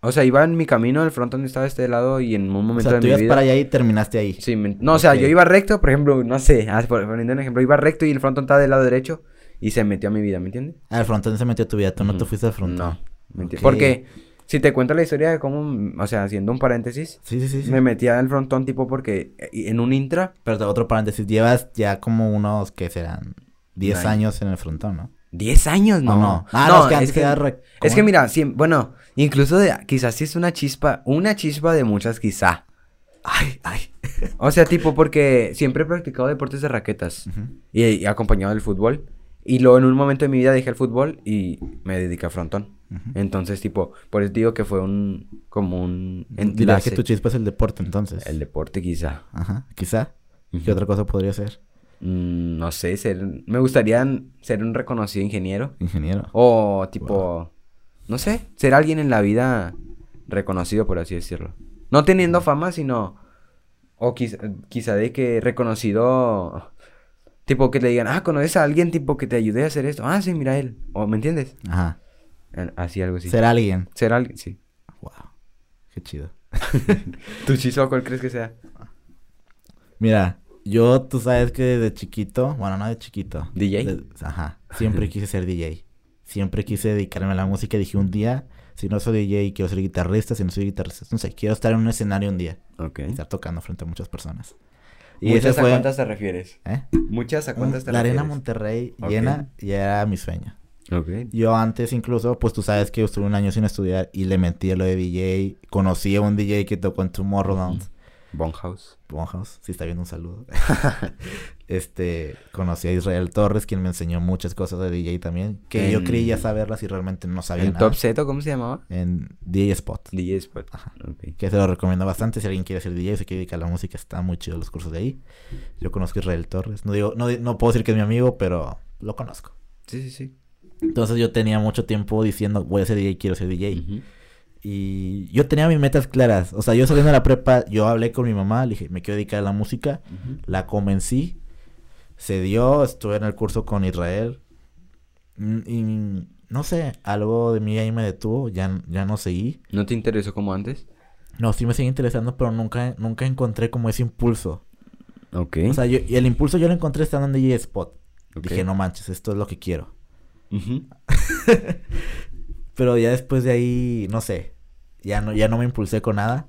O sea, iba en mi camino, el frontón estaba de este lado y en un O momento sea, de tú mi ibas vida... para allá y terminaste ahí. Sí, me- no, o sea, yo iba recto, por ejemplo, no sé, ah, poniendo un ejemplo, iba recto y el frontón estaba del lado derecho y se metió a mi vida, ¿me entiendes? Ah, el frontón se metió a tu vida, tú no te Ujú. fuiste al frontón. No, ¿me entiendes? Porque si te cuento la historia de cómo, o sea, haciendo un paréntesis, Sí, sí, sí. sí. me metía al frontón tipo porque eh, en un intra, Pero otro paréntesis, llevas ya como unos, que serán? 10 Nine. años en el frontón, ¿no? 10 años, no. ¿O no? Ah, no, no, es que es que, re- es que mira, bueno, incluso de, quizás sí es una chispa, una chispa de muchas quizá. Ay, ay. O sea, tipo, porque siempre he practicado deportes de raquetas y, y acompañado del fútbol. Y luego en un momento de mi vida dejé el fútbol y me dediqué a frontón. Entonces, tipo, por eso digo que fue un, como un enlace. que tu chispa es el deporte, entonces. El deporte quizá. Ajá, quizá. ¿Qué otra cosa podría ser? Mm, no sé, ser, me gustaría ser un reconocido ingeniero. Ingeniero. O tipo, no sé, ser alguien en la vida reconocido, por así decirlo. No teniendo fama, sino, o quizá, quizá de que reconocido, tipo que te digan, ah, conoces a alguien tipo que te ayude a hacer esto. Ah, sí, mira él. O, ¿me entiendes? Ajá. Así, algo así. Ser alguien. Ser alguien, sí. Wow. Qué chido. ¿Tu chispa cuál crees que sea? Mira, yo, tú sabes que desde chiquito, bueno, no de chiquito. ¿DJ? de- ajá. Siempre quise ser DJ. Siempre quise dedicarme a la música. Dije un día, si no soy DJ, quiero ser guitarrista. Si no soy guitarrista, no sé, quiero estar en un escenario un día. Ok. Estar tocando frente a muchas personas. Y ¿Muchas ese a fue. cuántas te refieres? ¿eh? ¿Muchas a cuántas te La arena refieres? Monterrey llena ya era mi sueño. Yo antes incluso, pues tú sabes que yo estuve un año sin estudiar y le metí a lo de DJ. Conocí a un DJ que tocó en Tomorrowland. Bonhouse. Bonhouse, si está viendo un saludo. este, conocí a Israel Torres, quien me enseñó muchas cosas de DJ también, que yo En- creía saberlas y realmente no sabía ¿En nada. Top Set o cómo se llamaba? En DJ Spot, DJ Spot. Ajá. Que se lo recomiendo bastante si alguien quiere ser DJ, se quiere dedicar a la música, está muy chido los cursos de ahí. Yo conozco a Israel Torres, no digo, no, no puedo decir que es mi amigo, pero lo conozco. Sí, sí, sí. Entonces yo tenía mucho tiempo diciendo, voy a ser DJ, quiero ser DJ. Y yo tenía mis metas claras. O sea, yo saliendo de la prepa, yo hablé con mi mamá, le dije, me quiero dedicar a la música. La convencí. Se dio, estuve en el curso con Israel. Mm, Y no sé, algo de mí ahí me detuvo, ya, ya no seguí. ¿No te interesó como antes? No, sí me sigue interesando, pero nunca, nunca encontré como ese impulso. Ok. O sea, yo, y el impulso yo lo encontré estando en DJ Spot. Dije, no manches, esto es lo que quiero. Pero ya después de ahí, no sé, ya no, ya no me impulsé con nada.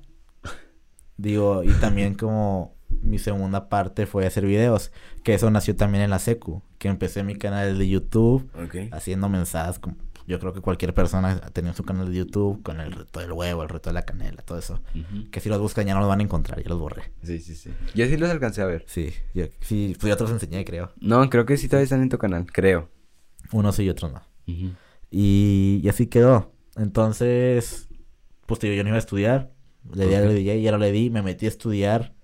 Digo, y también como mi segunda parte fue hacer videos, que eso nació también en la secu, que empecé mi canal de YouTube haciendo mensajes, como yo creo que cualquier persona ha tenido su canal de YouTube con el reto del huevo, el reto de la canela, todo eso. Que si los buscan ya no los van a encontrar, ya los borré. Sí, sí, sí. Yo sí los alcancé a ver. Sí, yo, sí, pues yo te los enseñé, creo. No, creo que sí todavía están en tu canal, creo. Unos sí y otros no. Y, y así quedó. Entonces, pues digo, yo no iba a estudiar. Le di Ok. al DJ, ya no le di, me metí a estudiar.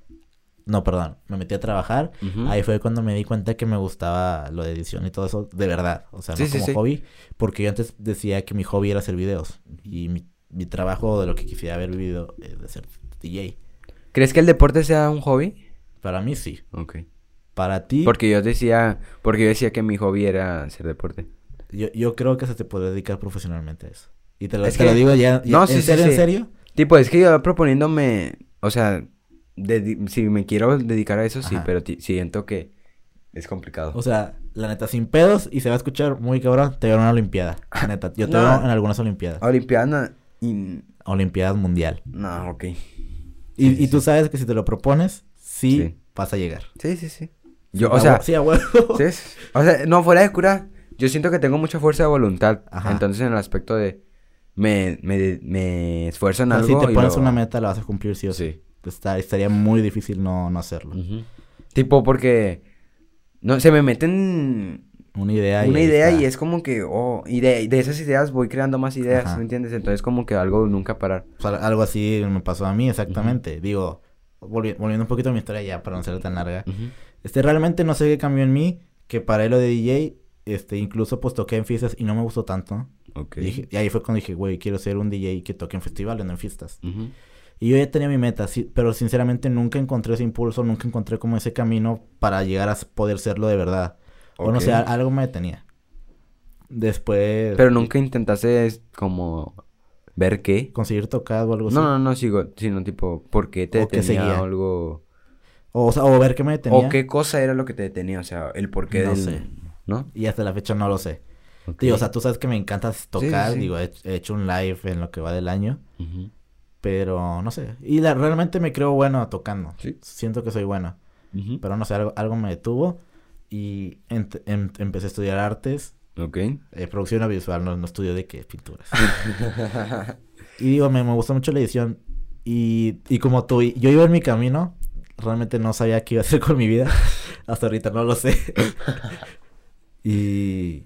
No, perdón, me metí a trabajar. Ahí fue cuando me di cuenta que me gustaba lo de edición y todo eso de verdad. O sea, Sí, no sí, como sí. hobby. Porque yo antes decía que mi hobby era hacer videos. Y mi, mi trabajo de lo que quisiera haber vivido es de ser DJ. ¿Crees que el deporte sea un hobby? Para mí sí. Ok. Para ti, Porque yo decía, porque yo decía que mi hobby era hacer deporte. yo, yo creo que se te puede dedicar profesionalmente a eso. Y te lo, Es te lo que- digo ya. ya- No, ¿En sí, sí, serio, en sí. serio? Tipo, es que yo proponiéndome, o sea, si me quiero dedicar a eso, sí, pero siento que es complicado. O sea, la neta, sin pedos y se va a escuchar muy cabrón, te veo en una olimpiada. La neta, yo te No. veo en algunas olimpiadas. Olimpiada y... Olimpiadas mundial. No, ok. Y, Sí, sí, y tú sabes que si te lo propones, sí, Sí. vas a llegar. Sí, sí, sí. Yo, o sea, sí. ¿sí? O sea, no, fuera de cura, yo siento que tengo mucha fuerza de voluntad. Ajá. Entonces, en el aspecto de... Me, me, me esfuerzo en O sea, algo si te y pones lo- una meta, la vas a cumplir sí o sí. Está- estaría muy difícil no, no hacerlo. Ujú. Tipo, porque... No, se me meten Una idea y una ahí idea está. y es como que, oh, y de, de esas ideas voy creando más ideas, Ajá. ¿me entiendes? Entonces como que algo nunca parar. O sea, algo así me pasó a mí, exactamente. Digo, volvi- volviendo un poquito a mi historia ya, para no ser tan larga. Este, realmente no sé qué cambió en mí, que para lo de DJ, este, incluso pues toqué en fiestas y no me gustó tanto. Ok. Y, dije- y ahí fue cuando dije, güey, quiero ser un DJ que toque en festivales, no en fiestas. Y yo ya tenía mi meta, sí, pero sinceramente nunca encontré ese impulso, nunca encontré como ese camino para llegar a poder serlo de verdad. O no sé, algo me detenía. Después... Pero nunca intentaste como ver qué. Conseguir tocar o algo así. No, no, no, sigo, sino tipo, ¿por qué te O detenía seguía. algo? O, o sea, o ver qué me detenía. ¿O qué cosa era lo que te detenía? O sea, el por qué No del... sé. ¿No? Y hasta la fecha no lo sé. Ok. Digo, o sea, tú sabes que me encanta tocar. sí. Digo, he, he hecho un live en lo que va del año. Ujú. Pero no sé. Y la- realmente me creo bueno tocando. Sí. Siento que soy bueno. Ujú. Pero no sé, algo, algo me detuvo. Y ent- em- empecé a estudiar artes. Ok. Eh, producción audiovisual, no, no estudio de qué, pinturas. y digo, me, me gusta mucho la edición. Y, y como tú, yo iba en mi camino, realmente no sabía qué iba a hacer con mi vida. Hasta ahorita no lo sé. y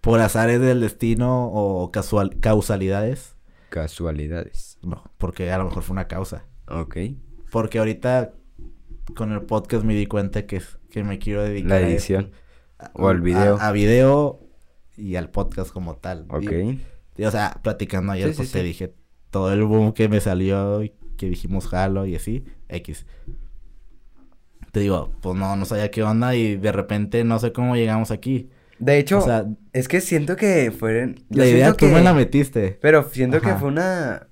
por azares del destino o casual, causalidades. Casualidades. No, porque a lo mejor fue una causa. Ok. Porque ahorita con el podcast me di cuenta que, que me quiero dedicar La edición. A- O al video. A, a video y al podcast como tal. Ok. Y- y, o sea, platicando ayer, Sí, pues sí, te sí. dije todo el boom que me salió y que dijimos jalo y así, X. Te digo, pues no, no sabía qué onda y de repente no sé cómo llegamos aquí. De hecho, O sea, es que siento que fueron... la idea tú que- me la metiste. Pero siento que fue una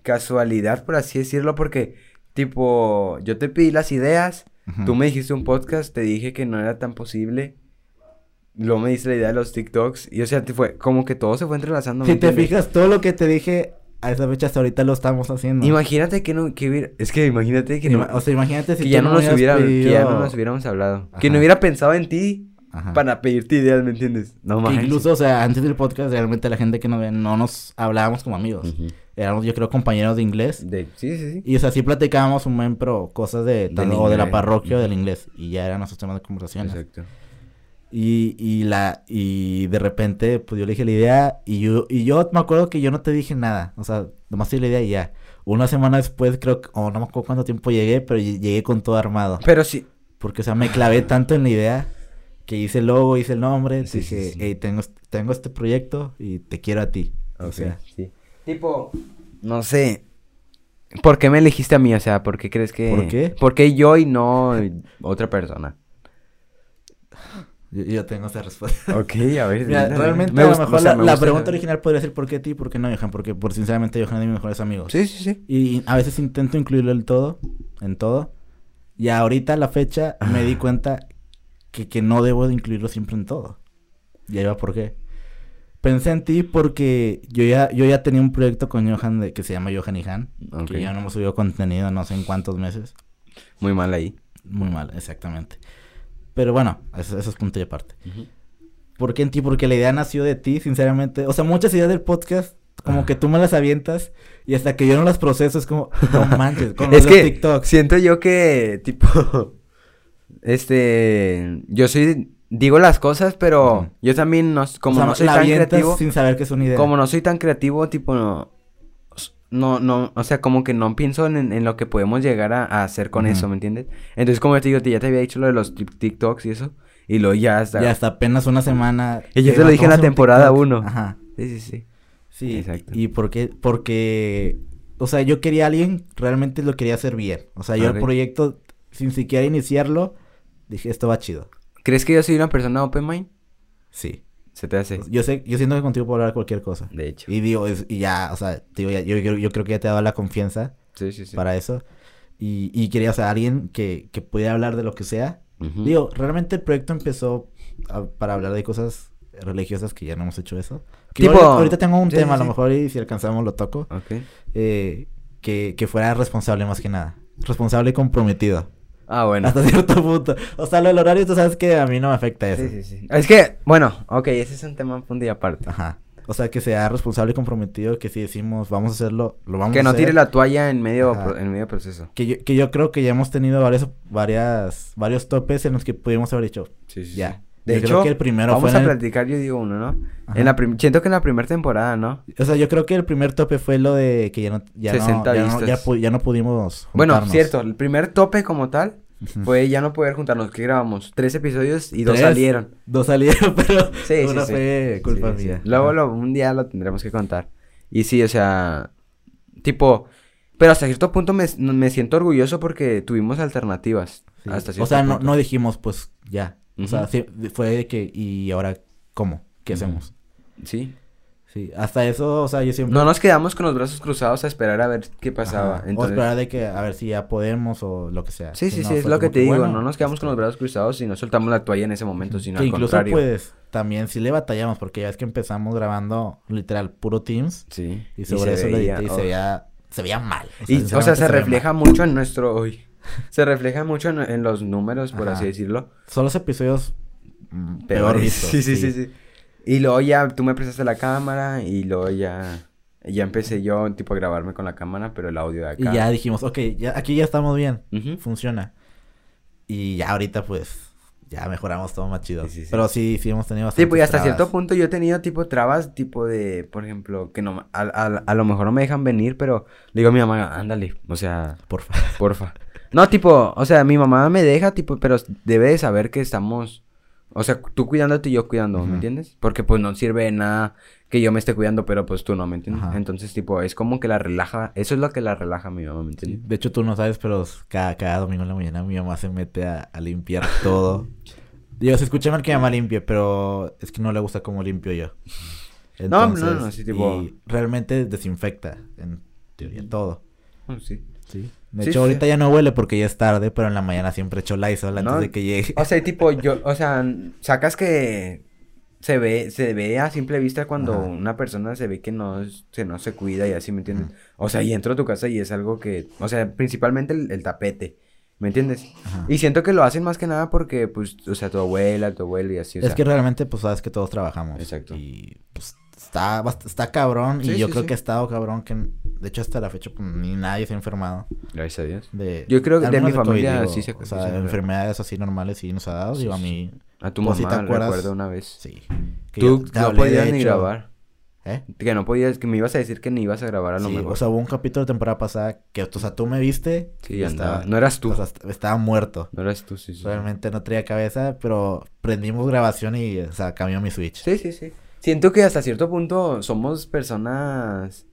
casualidad, por así decirlo, porque, tipo, yo te pedí las ideas, tú me dijiste un podcast, te dije que no era tan posible, luego me diste la idea de los TikToks, y o sea, te fue, como que todo se fue entrelazando. ¿me Si te fijas, todo lo que te dije a esa fecha hasta ahorita lo estamos haciendo. Imagínate que no, que hubiera, es que imagínate que no, o sea, imagínate si que ya no nos hubiera, que ya no nos hubiéramos hablado, que no hubiera pensado en ti Ajá. para pedirte ideas, ¿me entiendes? No manches. incluso, o sea, antes del podcast, realmente la gente que nos ve no nos hablábamos como amigos. Éramos, yo creo, compañeros de inglés. De- sí, sí, sí. Y, o sea, sí platicábamos un buen, pero cosas de, o de la parroquia o del inglés. Y ya eran nuestros temas de conversación. Exacto. Y, y la, y de repente, pues yo le dije la idea y yo, y yo me acuerdo que yo no te dije nada. O sea, nomás te di la idea y ya. Una semana después, creo que, o no me acuerdo cuánto tiempo llegué, pero ll- llegué con todo armado. Pero sí, Porque, o sea, me clavé tanto en la idea que hice el logo, hice el nombre, Sí, dije, sí. hey, tengo, tengo este proyecto y te quiero a ti. O sea, sí. Tipo, no sé. ¿Por qué me elegiste a mí? O sea, ¿por qué crees que...? ¿Por qué? ¿Por qué yo y no otra persona? Yo, yo tengo esa respuesta. Ok, a ver. Mira, realmente Me a lo mejor la, me la gusta pregunta original podría ser ¿por qué ti y por qué no Johan? Porque por sinceramente Johan es de mis mejores amigos. Sí, sí, sí. Y a veces intento incluirlo en todo, en todo. Y ahorita a la fecha me di cuenta que, que no debo de incluirlo siempre en todo. Y ahí va por qué. Pensé en ti porque yo ya, yo ya tenía un proyecto con Johan de- que se llama Johan y Han. Que ya no hemos subido contenido no sé en cuántos meses. Muy mal ahí. Muy mal, exactamente. Pero bueno, eso, eso es punto y aparte. ¿Por qué en ti? Porque la idea nació de ti, sinceramente. O sea, muchas ideas del podcast, como Ah. que tú me las avientas y hasta que yo no las proceso es como, no manches, con Es que TikTok. siento yo que, tipo... Este... Yo soy... Digo las cosas, pero yo también no... Como O sea, no soy tan creativo... sin saber que es una idea. Como no soy tan creativo, tipo, no, no, no, o sea, como que no pienso en, en lo que podemos llegar a, a hacer con eso, ¿me entiendes? Entonces, como te digo, ya te había dicho lo de los TikToks y eso, y luego ya hasta... Ya hasta apenas una semana. Y yo te lo dije en la temporada TikTok. uno. Ajá. Sí, sí, sí. Sí, Exacto. ¿Y por qué? Porque, o sea, yo quería a alguien, realmente lo quería hacer bien. O sea, yo el proyecto, sin siquiera iniciarlo, dije, esto va chido. ¿Crees que yo soy una persona open mind? Sí. Se te hace. Yo sé, yo siento que contigo puedo hablar cualquier cosa. De hecho. Y digo, es- y ya, o sea, digo, ya- yo, yo, yo creo que ya te he dado la confianza Sí, sí, sí. para eso. Y, y quería, o sea, alguien que, que pudiera hablar de lo que sea. Digo, realmente el proyecto empezó a- para hablar de cosas religiosas que ya no hemos hecho eso. Tipo- ahorita tengo un tema, a lo mejor y si alcanzamos lo toco. Ok. eh, que, que fuera responsable más que nada. Responsable y comprometido. Ah, bueno. Hasta cierto punto. O sea, lo del horario, tú sabes que a mí no me afecta eso. Sí, sí, sí. Es que, bueno, ok, ese es un tema punto y aparte. Ajá. O sea, que sea responsable y comprometido, que si decimos vamos a hacerlo, lo vamos Que a no hacer. tire la toalla en medio, pro- en medio proceso. Que yo, que yo creo que ya hemos tenido varias, varias, varios topes en los que pudimos haber dicho, Sí, sí. ya. De Yo hecho, creo que el primero vamos fue a el- platicar, yo digo uno, ¿no? Ajá. En la prim- siento que en la primera temporada, ¿no? O sea, yo creo que el primer tope fue lo de que ya no, ya 60 no, ya, no, ya, vistas. pu- ya no pudimos Bueno, juntarnos. cierto, el primer tope como tal fue ya no poder juntarnos. ¿Qué grabamos? Tres episodios y dos salieron. Dos salieron, pero Sí, sí, sí. fue culpa Sí, sí. mía. Luego lo- un día lo tendremos que contar. Y sí, o sea, tipo, pero hasta cierto punto me, me siento orgulloso porque tuvimos alternativas. Hasta o cierto sea, no, no dijimos, pues, ya. O sea, sí, fue de que, ¿y ahora cómo? ¿Qué hacemos? Sí. Sí, hasta eso, o sea, yo siempre... No nos quedamos con los brazos cruzados a esperar a ver qué pasaba. O Entonces, esperar de que, a ver si ya podemos o lo que sea. sí, Si sí, no, sí, es lo que te digo. bueno, no nos quedamos con los este, brazos cruzados y no soltamos la toalla en ese momento, sino Que al incluso, contrario. pues, también sí le batallamos, porque ya es que empezamos grabando, literal, puro Teams. Sí. Y sobre se eso le veía, edité y oh. se veía, se veía mal. Y, o sea, se refleja mal. mucho en nuestro... uy, se refleja mucho en, en los números, por Ajá. así decirlo. Son los episodios mm, peor Peores. vistos. Sí, sí, sí, sí. Y luego ya tú me prestaste la cámara y luego ya... Ya empecé yo, tipo, a grabarme con la cámara, pero el audio de acá. Y ya dijimos, ok, ya, aquí ya estamos bien. Funciona. Y ya ahorita, pues, ya mejoramos todo más chido. Sí, sí, sí. Pero sí, sí hemos tenido Sí, bastante. pues y hasta cierto punto yo he tenido tipo trabas, tipo de, por ejemplo, que no, a, a- a lo mejor no me dejan venir, pero le digo a mi mamá, ándale, o sea, Por favor. porfa. No, tipo, o sea, mi mamá me deja, tipo, pero debe de saber que estamos, o sea, tú cuidándote y yo cuidando. ¿me entiendes? Porque pues no sirve de nada que yo me esté cuidando, pero pues tú no, ¿me entiendes? Ajá. Entonces, tipo, es como que la relaja, eso es lo que la relaja a mi mamá, ¿me Sí, entiendes? De hecho, tú no sabes, pero cada, cada domingo en la mañana mi mamá se mete a, a limpiar todo. Digo, se escucha mal que mi mamá limpie, pero es que no le gusta cómo limpio yo. No, no, no, sí, tipo- y realmente desinfecta, en teoría, todo. Oh, sí. Sí. De Sí, hecho, sí. ahorita ya no huele porque ya es tarde, pero en la mañana siempre echo Lysol antes No, de que llegue. O sea, tipo, yo, o sea, sacas que se ve, se ve a simple vista cuando Ajá. una persona se ve que no, que no se cuida y así, ¿me entiendes? O sea, y entro a tu casa y es algo que, o sea, principalmente el, el tapete, ¿me entiendes? Ajá. Y siento que lo hacen más que nada porque, pues, o sea, tu abuela, tu abuelo y así, o es sea. que realmente, pues, sabes que todos trabajamos. Exacto. Y, está, está cabrón. Sí, y yo sí, creo sí. que ha estado cabrón que, de hecho, hasta la fecha, pues, ni nadie se ha enfermado. Gracias a Dios. De, Yo creo que de mi familia digo, sí se- O sea, se enfermedades así normales sí nos ha dado. Sí, digo, a mí, A tu Pues, si mamá, te acuerdas- recuerdo una vez. sí. Que Tú yo no podías ni hecho, grabar. ¿Eh? Que no podías, que me ibas a decir que ni ibas a grabar a lo Sí, mejor. o sea, hubo un capítulo de temporada pasada que, o sea, tú me viste. Sí, y andaba. No eras tú. o sea, est- estaba muerto. no eras tú, sí, sí. sí. Realmente no traía cabeza, pero prendimos grabación y, o sea, cambió mi Switch. Sí, sí, sí. Siento que hasta cierto punto somos personas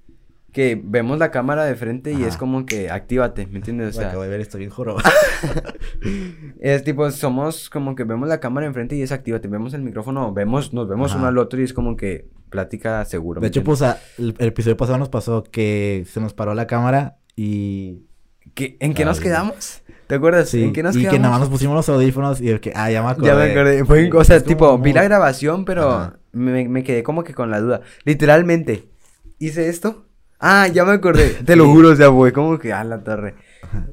que vemos la cámara de frente y Ajá. es como que actívate, ¿me entiendes? O sea, acabo de ver, estoy bien joroba. es tipo, somos como que vemos la cámara enfrente y es actívate, vemos el micrófono, vemos, nos vemos Ajá. uno al otro y es como que plática seguro. De ¿me hecho, entiendes? pues, a- el, el episodio pasado nos pasó que se nos paró la cámara y... ¿Qué- ¿En qué nos quedamos? ¿Te acuerdas? Sí, ¿En qué nos y quedamos? que nada más nos pusimos los audífonos y el que... Ah, ya me acordé. Ya me acordé. Fue, o sea, tipo, vi la grabación, pero Ajá. Me, me quedé como que con la duda. Literalmente, hice esto. Ah, ya me acordé. Te lo juro, o sea, fue como que a la torre.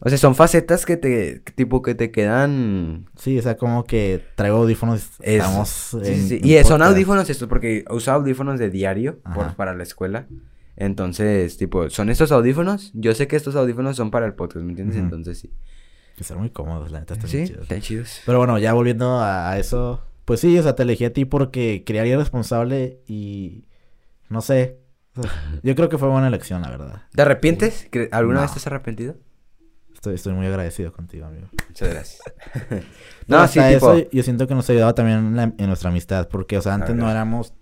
O sea, son facetas que te, tipo, que te quedan. Sí, o sea, como que traigo audífonos. Es- Estamos sí, en- sí, sí. en Y son audífonos estos, porque uso audífonos de diario por- para la escuela. Entonces, tipo, son estos audífonos. Yo sé que estos audífonos son para el podcast, ¿me entiendes? Entonces, sí. Que están muy cómodos, la neta, están Sí, chidos. están chidos. Pero bueno, ya volviendo a eso, pues sí, o sea, te elegí a ti porque quería ir responsable y no sé. o sea, yo creo que fue buena elección, la verdad. ¿Te arrepientes? ¿Que- ¿Alguna No. vez te has arrepentido? Estoy, estoy muy agradecido contigo, amigo. Muchas gracias. Pero no, sí, tipo. eso yo siento que nos ha ayudado también en, la- en nuestra amistad, porque, o sea, antes no éramos...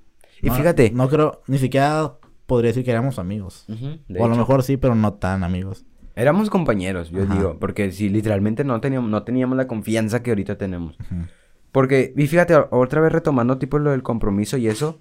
Y no- fíjate. No creo, ni siquiera podría decir que éramos amigos. Ujú, de o a lo mejor sí, pero no tan amigos. Éramos compañeros, yo Ajá. digo, porque si literalmente no teníamos, no teníamos la confianza que ahorita tenemos. Ujú. Porque, y fíjate, otra vez retomando tipo lo del compromiso y eso,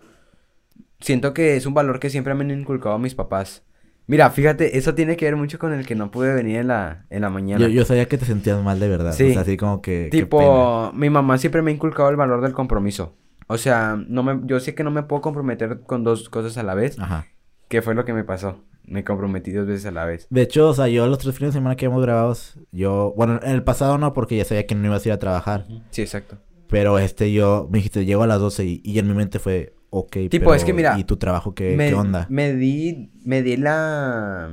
siento que es un valor que siempre me han inculcado a mis papás. Mira, fíjate, eso tiene que ver mucho con el que no pude venir en la, en la mañana. Yo, yo sabía que te sentías mal de verdad. Sí. O sea, así como que... Tipo, mi mamá siempre me ha inculcado el valor del compromiso. O sea, no me, yo sé que no me puedo comprometer con dos cosas a la vez. Ajá. ¿Qué fue lo que me pasó? Me comprometí dos veces a la vez. De hecho, o sea, yo los tres fines de semana que hemos grabado, yo, bueno, en el pasado no, porque ya sabía que no ibas a ir a trabajar. Sí, exacto. Pero este, yo, me dijiste, llego a las 12 y, y en mi mente fue, ok, Tipo, pero, es que mira, ¿y tu trabajo qué, me, qué onda? Me di, me di la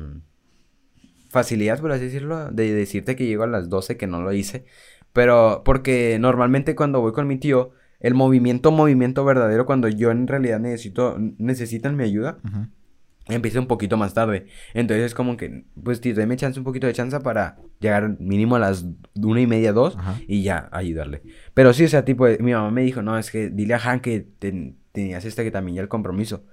facilidad, por así decirlo, de decirte que llego a las 12, que no lo hice. Pero porque normalmente cuando voy con mi tío, el movimiento, movimiento verdadero, cuando yo en realidad necesito, necesitan mi ayuda. Empieza un poquito más tarde. Entonces es como que, pues, tío, dame chance, un poquito de chance para llegar mínimo a las una y media, dos, Ajá. y ya ayudarle. Pero sí, o sea, tipo, mi mamá me dijo, no, es que dile a Han que ten- tenías este que también ya el compromiso.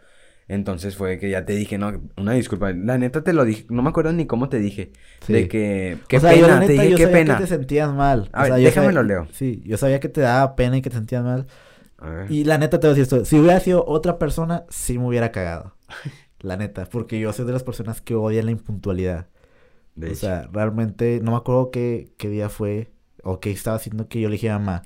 Entonces fue que ya te dije, no, una disculpa. La neta te lo dije, no me acuerdo ni cómo te dije. Sí. De que, qué o sea, yo la pena, neta, te dije, yo qué sabía pena. que te sentías mal. A O ver, sea, déjame sabía- lo leo. Sí, yo sabía que te daba pena y que te sentías mal. A ver. Y la neta te voy a decir esto, si hubiera sido otra persona, sí me hubiera cagado. La neta, porque yo soy de las personas que odian la impuntualidad. De o hecho. sea, realmente no me acuerdo qué, qué día fue o qué estaba haciendo que yo le dije a mamá,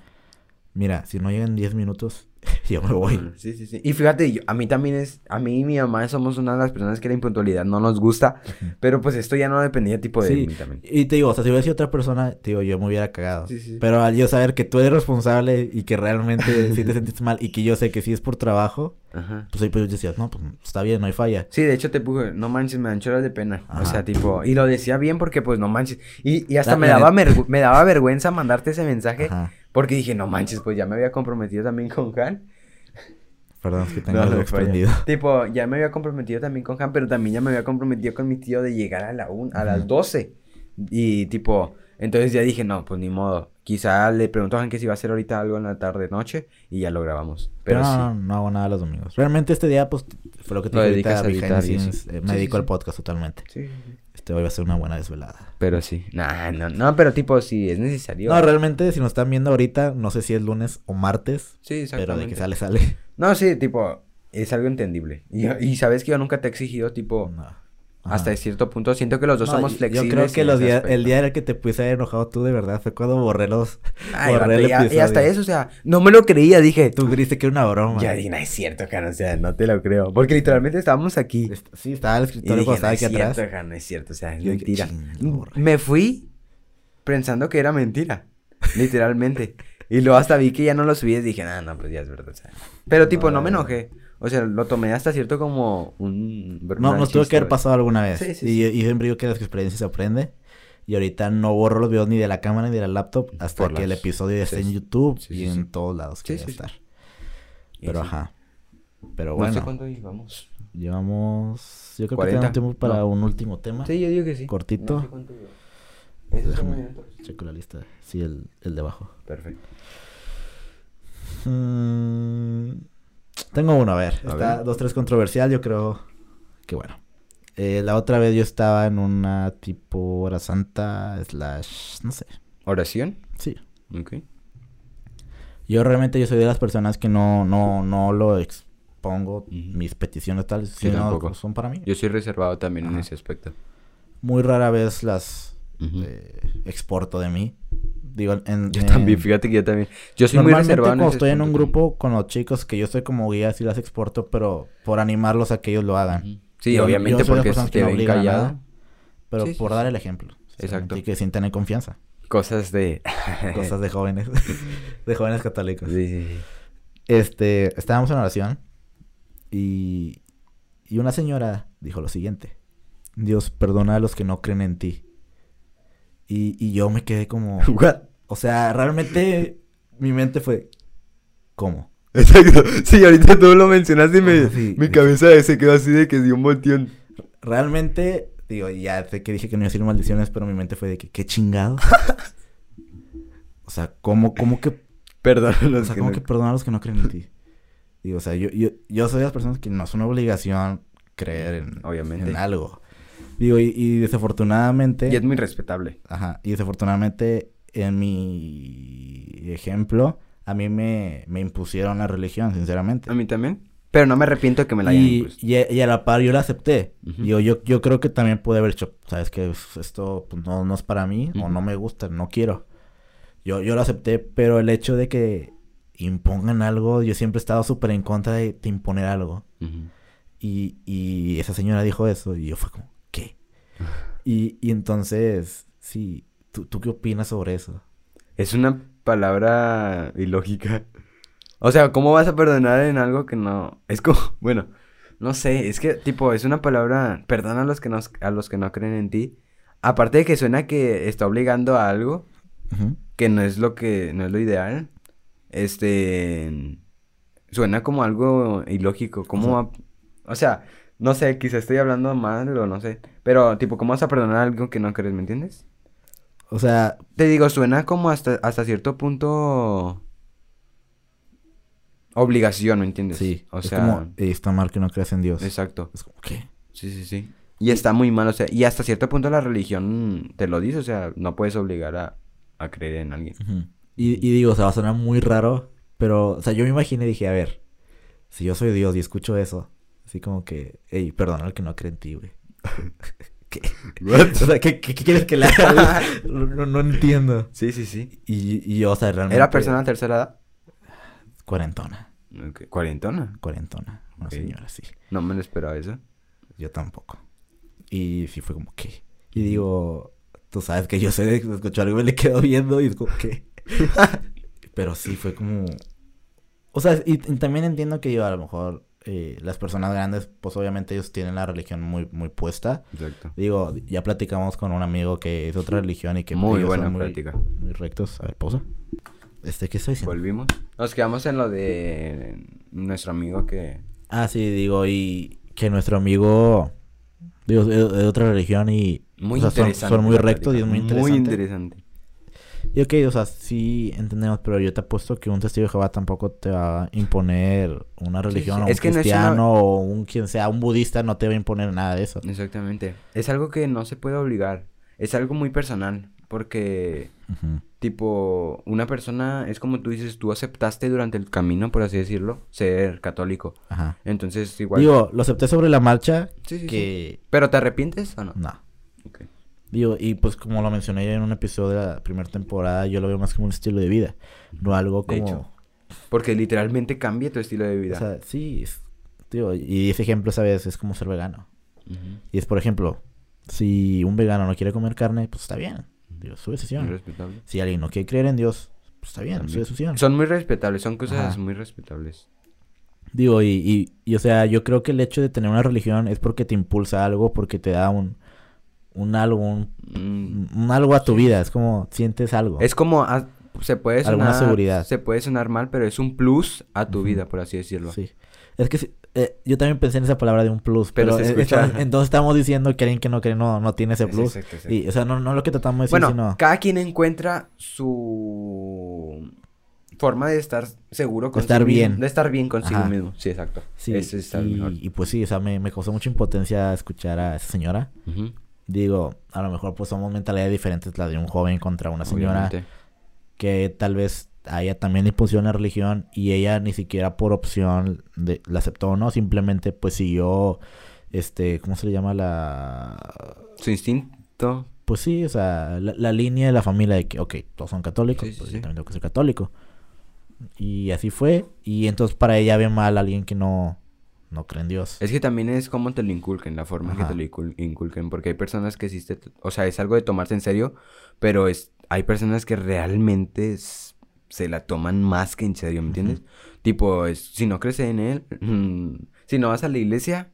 mira, si no llegan 10 minutos yo me voy. Sí, sí, sí. Y fíjate, yo- a mí también es, a mí y mi mamá somos una de las personas que la impuntualidad no nos gusta, pero pues esto ya no dependía tipo de Sí, mí también. y te digo, o sea, si hubiera sido otra persona, te digo, yo me hubiera cagado. Sí, sí. Pero al yo saber que tú eres responsable y que realmente sí te sentiste mal y que yo sé que sí es por trabajo, Ajá. pues ahí pues decías, no, pues está bien, no hay falla. Sí, de hecho te puse, no manches, me dan choras de pena. O Ajá. sea, tipo, y lo decía bien porque pues no manches. Y, y hasta La- me daba, me daba vergüenza mandarte ese mensaje Ajá. porque dije, no manches, pues ya me había comprometido también con Han. Perdón, que tengo No, expandido. Tipo, ya me había comprometido también con Han, pero también ya me había comprometido con mi tío de llegar a la un, a las Ujú. 12. Y tipo, entonces ya dije, no, pues ni modo. Quizá le Han que si va a hacer ahorita algo en la tarde, noche, y ya lo grabamos. Pero no, sí. no, no hago nada los domingos. Realmente este día, pues, fue lo que te Lo dedicas a editar y scenes, eh, me sí, dedico al podcast totalmente. Sí, Este hoy va a ser una buena desvelada. Pero sí. Nah, no, no, pero tipo, si es necesario. No, realmente, si nos están viendo ahorita, no sé si es lunes o martes, Sí, pero exactamente. de que sale, sale. No, sí, tipo, es algo entendible. Y, y sabes que yo nunca te he exigido, tipo, No. Hasta Ajá. cierto punto. Siento que los dos No, somos flexibles. Yo creo que los el día en el que te puse enojado tú de verdad fue cuando borré los... Ay, borré el y, y hasta eso, o sea, no me lo creía, dije. Tú griste que era una broma. Ya dije, no es cierto, Jan, o sea, no te lo creo. Porque literalmente estábamos aquí. Sí, estaba el Y escritorio dije, cuando no estaba es aquí atrás. cierto, Jan, no es cierto, o sea, es Yo dije, mentira. Me fui pensando que era mentira, literalmente. y luego hasta vi que ya no lo subí y dije, no, no, pues ya es verdad, o sea. Pero tipo, no me No. enojé. O sea, lo tomé hasta cierto como un... No, nos tuvo que haber pasado alguna vez. Sí, sí, y, y siempre digo que de las experiencias se aprende. Y ahorita no borro los videos ni de la cámara ni de la laptop hasta Por que el episodio esté sí, en sí. YouTube Sí, y sí, en sí. todos lados que Sí, debe sí, sí. estar. Pero sí. ajá. Pero No bueno, sé cuánto llevamos. llevamos... Yo creo 40, que tenemos tiempo para no. un último tema. Sí, yo digo que sí. Cortito. No sé cuánto checo la lista. Sí, el, el de abajo. Perfecto. Mm, tengo uno, a ver. A Está ver. dos, tres controversial, yo creo que bueno. Eh, la otra vez yo estaba en una tipo hora santa, slash, no sé. ¿Oración? Sí. Ok. Yo realmente yo soy de las personas que no, no, no lo expongo mis peticiones tales, Sí, son para mí. Yo soy reservado también en ese aspecto. Muy rara vez las eh, exporto de mí. Digo, en, Yo en- también, fíjate que yo también. Yo soy muy Normalmente reservado cuando estoy en un grupo con los chicos que yo soy como guía, sí las exporto, pero por animarlos a que ellos lo hagan. Sí, Yo- obviamente yo soy porque te no ven obligan a callado. nada, Pero Sí, por sí. dar el ejemplo. Exacto. Y que sientan en confianza. Cosas de... Cosas de jóvenes. de jóvenes católicos. Sí, sí, sí. Este, estábamos en oración. Y, y una señora dijo lo siguiente. Dios, perdona a los que no creen en ti. Y, y yo me quedé como... What? O sea, realmente mi mente fue... ¿Cómo? Exacto. Sí, ahorita tú lo mencionaste y me, sí. mi cabeza se quedó así de que dio un volteón. Realmente, digo, ya sé que dije que no iba a decir maldiciones, pero mi mente fue de que, ¿qué chingado? o sea, ¿cómo, cómo que, Perdón a los o sea, que cómo no- que perdonar a los que no creen en ti? Digo, o sea, yo, yo, yo soy de las personas que no es una obligación creer en, Obviamente. en algo. Digo, y, y desafortunadamente, Y es muy respetable. ajá, y desafortunadamente en mi ejemplo, a mí me, me impusieron la religión, sinceramente. A mí también. Pero no me arrepiento de que me la hayan Y, impuesto. y, y a la par yo la acepté. Ujú. Digo, yo, yo creo que también pude haber hecho, sabes que esto pues, no, no es para mí o no me gusta, no quiero. Yo, yo lo acepté, pero el hecho de que impongan algo, yo siempre he estado súper en contra de, de imponer algo. Y, y esa señora dijo eso y yo fue como. Y, y entonces, sí, ¿tú, ¿tú qué opinas sobre eso? Es una palabra ilógica. O sea, ¿cómo vas a perdonar en algo que no... Es como, bueno, no sé, es que tipo, es una palabra, perdona a los que no, a los que no creen en ti. Aparte de que suena que está obligando a algo que no es lo que, no es lo ideal. Este, suena como algo ilógico, como, va- o sea, no sé, quizá estoy hablando mal o no sé, pero tipo, ¿cómo vas a perdonar algo que no crees, me entiendes? O sea, Te digo, suena como hasta, hasta cierto punto obligación, ¿me entiendes? sí, O es sea, como, "Eh, está mal que no creas en Dios. exacto. Es como, ¿qué? Sí, sí, sí. Y está muy mal, o sea, y hasta cierto punto la religión te lo dice, o sea, no puedes obligar a, a creer en alguien. Y, y digo, o sea, va a sonar muy raro, pero, o sea, yo me imaginé y dije, a ver, si yo soy Dios y escucho eso, así como que, hey, perdona al que no cree en ti, güey. ¿Qué? O sea, ¿qué, qué- qué quieres que le haga? no, entiendo. Sí, sí, sí. Y, y yo, o sea, realmente... ¿Era persona de tercera edad? Cuarentona. ¿Cuarentona? cuarentona, una señora así. No me lo esperaba eso. Yo tampoco. Y sí fue como que. Y digo, tú sabes que yo sé de escuchó algo y me le quedo viendo y es como que. Pero sí fue como. O sea, y, y también entiendo que yo a lo mejor eh, las personas grandes, pues obviamente ellos tienen la religión muy, muy puesta. Exacto. Digo, ya platicamos con un amigo que es otra religión y que Muy ellos buena muy, plática. muy rectos. A ver, pausa. Este, ¿qué estoy diciendo? Volvimos. Nos quedamos en lo de nuestro amigo que... Ah, sí, digo, y que nuestro amigo, digo, de, de otra religión y Muy o sea, son- interesante. son, muy rectos y es muy interesante. Muy interesante. Y ok, o sea, sí entendemos, pero yo te apuesto que un testigo de Jehová tampoco te va a imponer una religión sí. o un Es que no es cristiano una- o un quien sea, un budista no te va a imponer nada de eso. Exactamente. Es algo que no se puede obligar. Es algo muy personal. Porque, tipo, una persona, es como tú dices, tú aceptaste durante el camino, por así decirlo, ser católico. Ajá. Entonces, igual... Digo, lo acepté sobre la marcha Sí, sí, sí. que... ¿Pero te arrepientes o no? No. Digo, y pues como lo mencioné en un episodio de la primera temporada, yo lo veo más como un estilo de vida, no algo De como... hecho. Porque literalmente cambia tu estilo de vida. O sea, sí, es- digo, y ese ejemplo, ¿sabes? Es como ser vegano. Y es, por ejemplo, si un vegano no quiere comer carne, pues está bien. Digo, su Muy decisión. respetable. Si alguien no quiere creer en Dios, pues está bien, su También. decisión. Son muy respetables, son cosas Ajá. muy respetables. Digo, y, y, y, o sea, yo creo que el hecho de tener una religión es porque te impulsa algo, porque te da un, un algo, un, Mm. un algo a tu vida. Es como sientes algo. Es como, ah, se puede sonar, Alguna seguridad. se puede sonar mal, pero es un plus a tu vida, por así decirlo. Sí. Es que eh, yo también pensé en esa palabra de un plus, Pero pero, entonces estamos diciendo que alguien que no cree no, no tiene ese Es plus. exacto, exacto. Y, o sea, no, no lo que tratamos de decir, Bueno, sino cada quien encuentra su forma de estar seguro consigo estar mismo, bien. De estar bien consigo Ajá. mismo. Sí, exacto. sí, y, mejor. y pues sí, o sea, me, me causó mucha impotencia escuchar a esa señora. Ujú, Digo, a lo mejor pues somos mentalidades diferentes, la de un joven contra una señora obviamente. que tal vez a ella también le impulsó la religión y ella ni siquiera por opción de, la aceptó, ¿no? Simplemente pues siguió, este, ¿cómo se le llama la...? Su instinto. Pues sí, o sea, la, la línea de la familia de que, ok, todos son católicos, sí, pues sí. yo también tengo que ser católico. Y así fue, y entonces para ella ve mal a alguien que no, no cree en Dios. Es que también es como te lo inculquen, la forma en que te lo incul- inculquen, porque hay personas que sí, te- o sea, es algo de tomarse en serio, pero es, hay personas que realmente es- se la toman más que en serio, ¿me entiendes? Tipo, es, si no crees en él, mm, si no vas a la iglesia,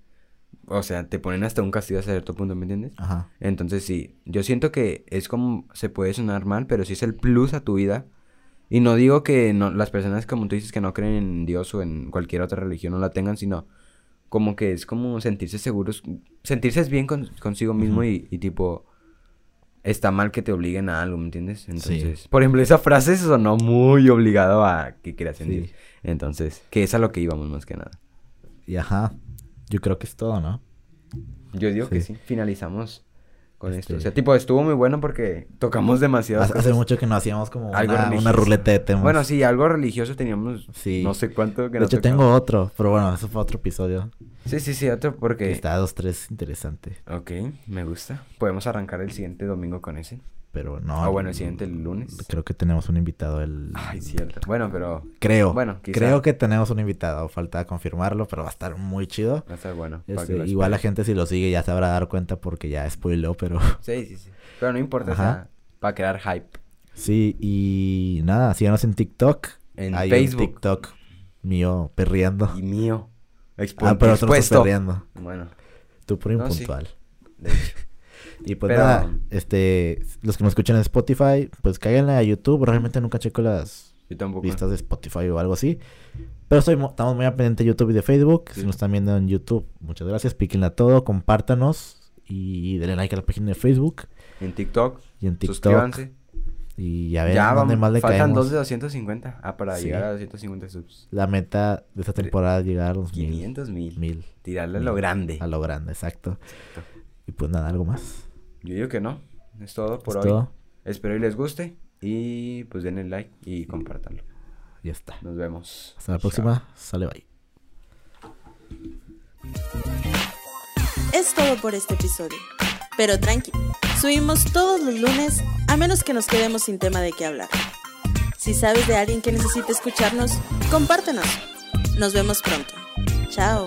o sea, te ponen hasta un castigo a cierto punto, ¿me entiendes? Ajá. Entonces sí, yo siento que es como, se puede sonar mal, pero sí es el plus a tu vida. Y no digo que no, las personas, como tú dices, que no creen en Dios o en cualquier otra religión no la tengan, sino como que es como sentirse seguros, sentirse bien con- consigo mismo Ujú. y, y tipo, está mal que te obliguen a algo, ¿me entiendes? Entonces, por ejemplo, esa frase sonó muy obligado a que creas en Sí. Entonces, que es a lo que íbamos más que nada. Y ajá, yo creo que es todo, ¿no? Yo digo que Sí. sí, finalizamos con esto. O Este- sea, tipo, estuvo muy bueno porque tocamos demasiado. Hace, hace mucho que no hacíamos como Algo una, una ruleta de temas. Bueno, sí, algo religioso teníamos. Sí. No sé cuánto que de no hecho tocamos. tengo otro, pero bueno, eso fue otro episodio. Sí, sí, sí, otro Que porque. está dos, tres, interesante. Ok, me gusta. Podemos arrancar el siguiente domingo con ese. Pero no. Ah, bueno, el siguiente el lunes. Creo que tenemos un invitado el... Ay, cierto. Bueno, pero Creo. Bueno, quizá. Creo que tenemos un invitado. Falta confirmarlo, pero va a estar muy chido. va a estar bueno. Este, igual la gente si lo sigue ya se habrá dar cuenta porque ya spoiló, pero... Sí, sí, sí. Pero no importa, o Ajá. sea, para crear hype. Sí, y nada, síganos en TikTok. En Hay Facebook. un TikTok mío perreando. Y mío. Expu- Ah, pero no expuesto. perreando. Bueno, Tú por No, sí. impuntual. de hecho. Y pues Pero- nada, este, los que me escuchan en Spotify, pues cáiganle a YouTube. Realmente nunca checo las vistas de Spotify o algo así. Pero estoy, estamos muy pendiente de YouTube y de Facebook. Sí. Si nos están viendo en YouTube, muchas gracias. Píquenle a todo, compártanos y denle like a la página de Facebook En TikTok. y en TikTok. Suscríbanse. Y a ver Ya dónde vamos, más le faltan caemos. dos de 250. Ah, para Sí. llegar a 250 subs. La meta de esta temporada es llegar a los mil. 500 mil. Mil. Tirarle a lo grande. A lo grande, exacto. Y pues nada, algo más. Yo digo que no. Es todo por ¿Es hoy. todo? Espero y les guste. Y pues denle like y compártanlo. Ya está. Nos vemos. Hasta la Chao. próxima. Sale bye. Es todo por este episodio. Pero tranqui, subimos todos los lunes a menos que nos quedemos sin tema de qué hablar. Si sabes de alguien que necesite escucharnos, compártenos. Nos vemos pronto. Chao.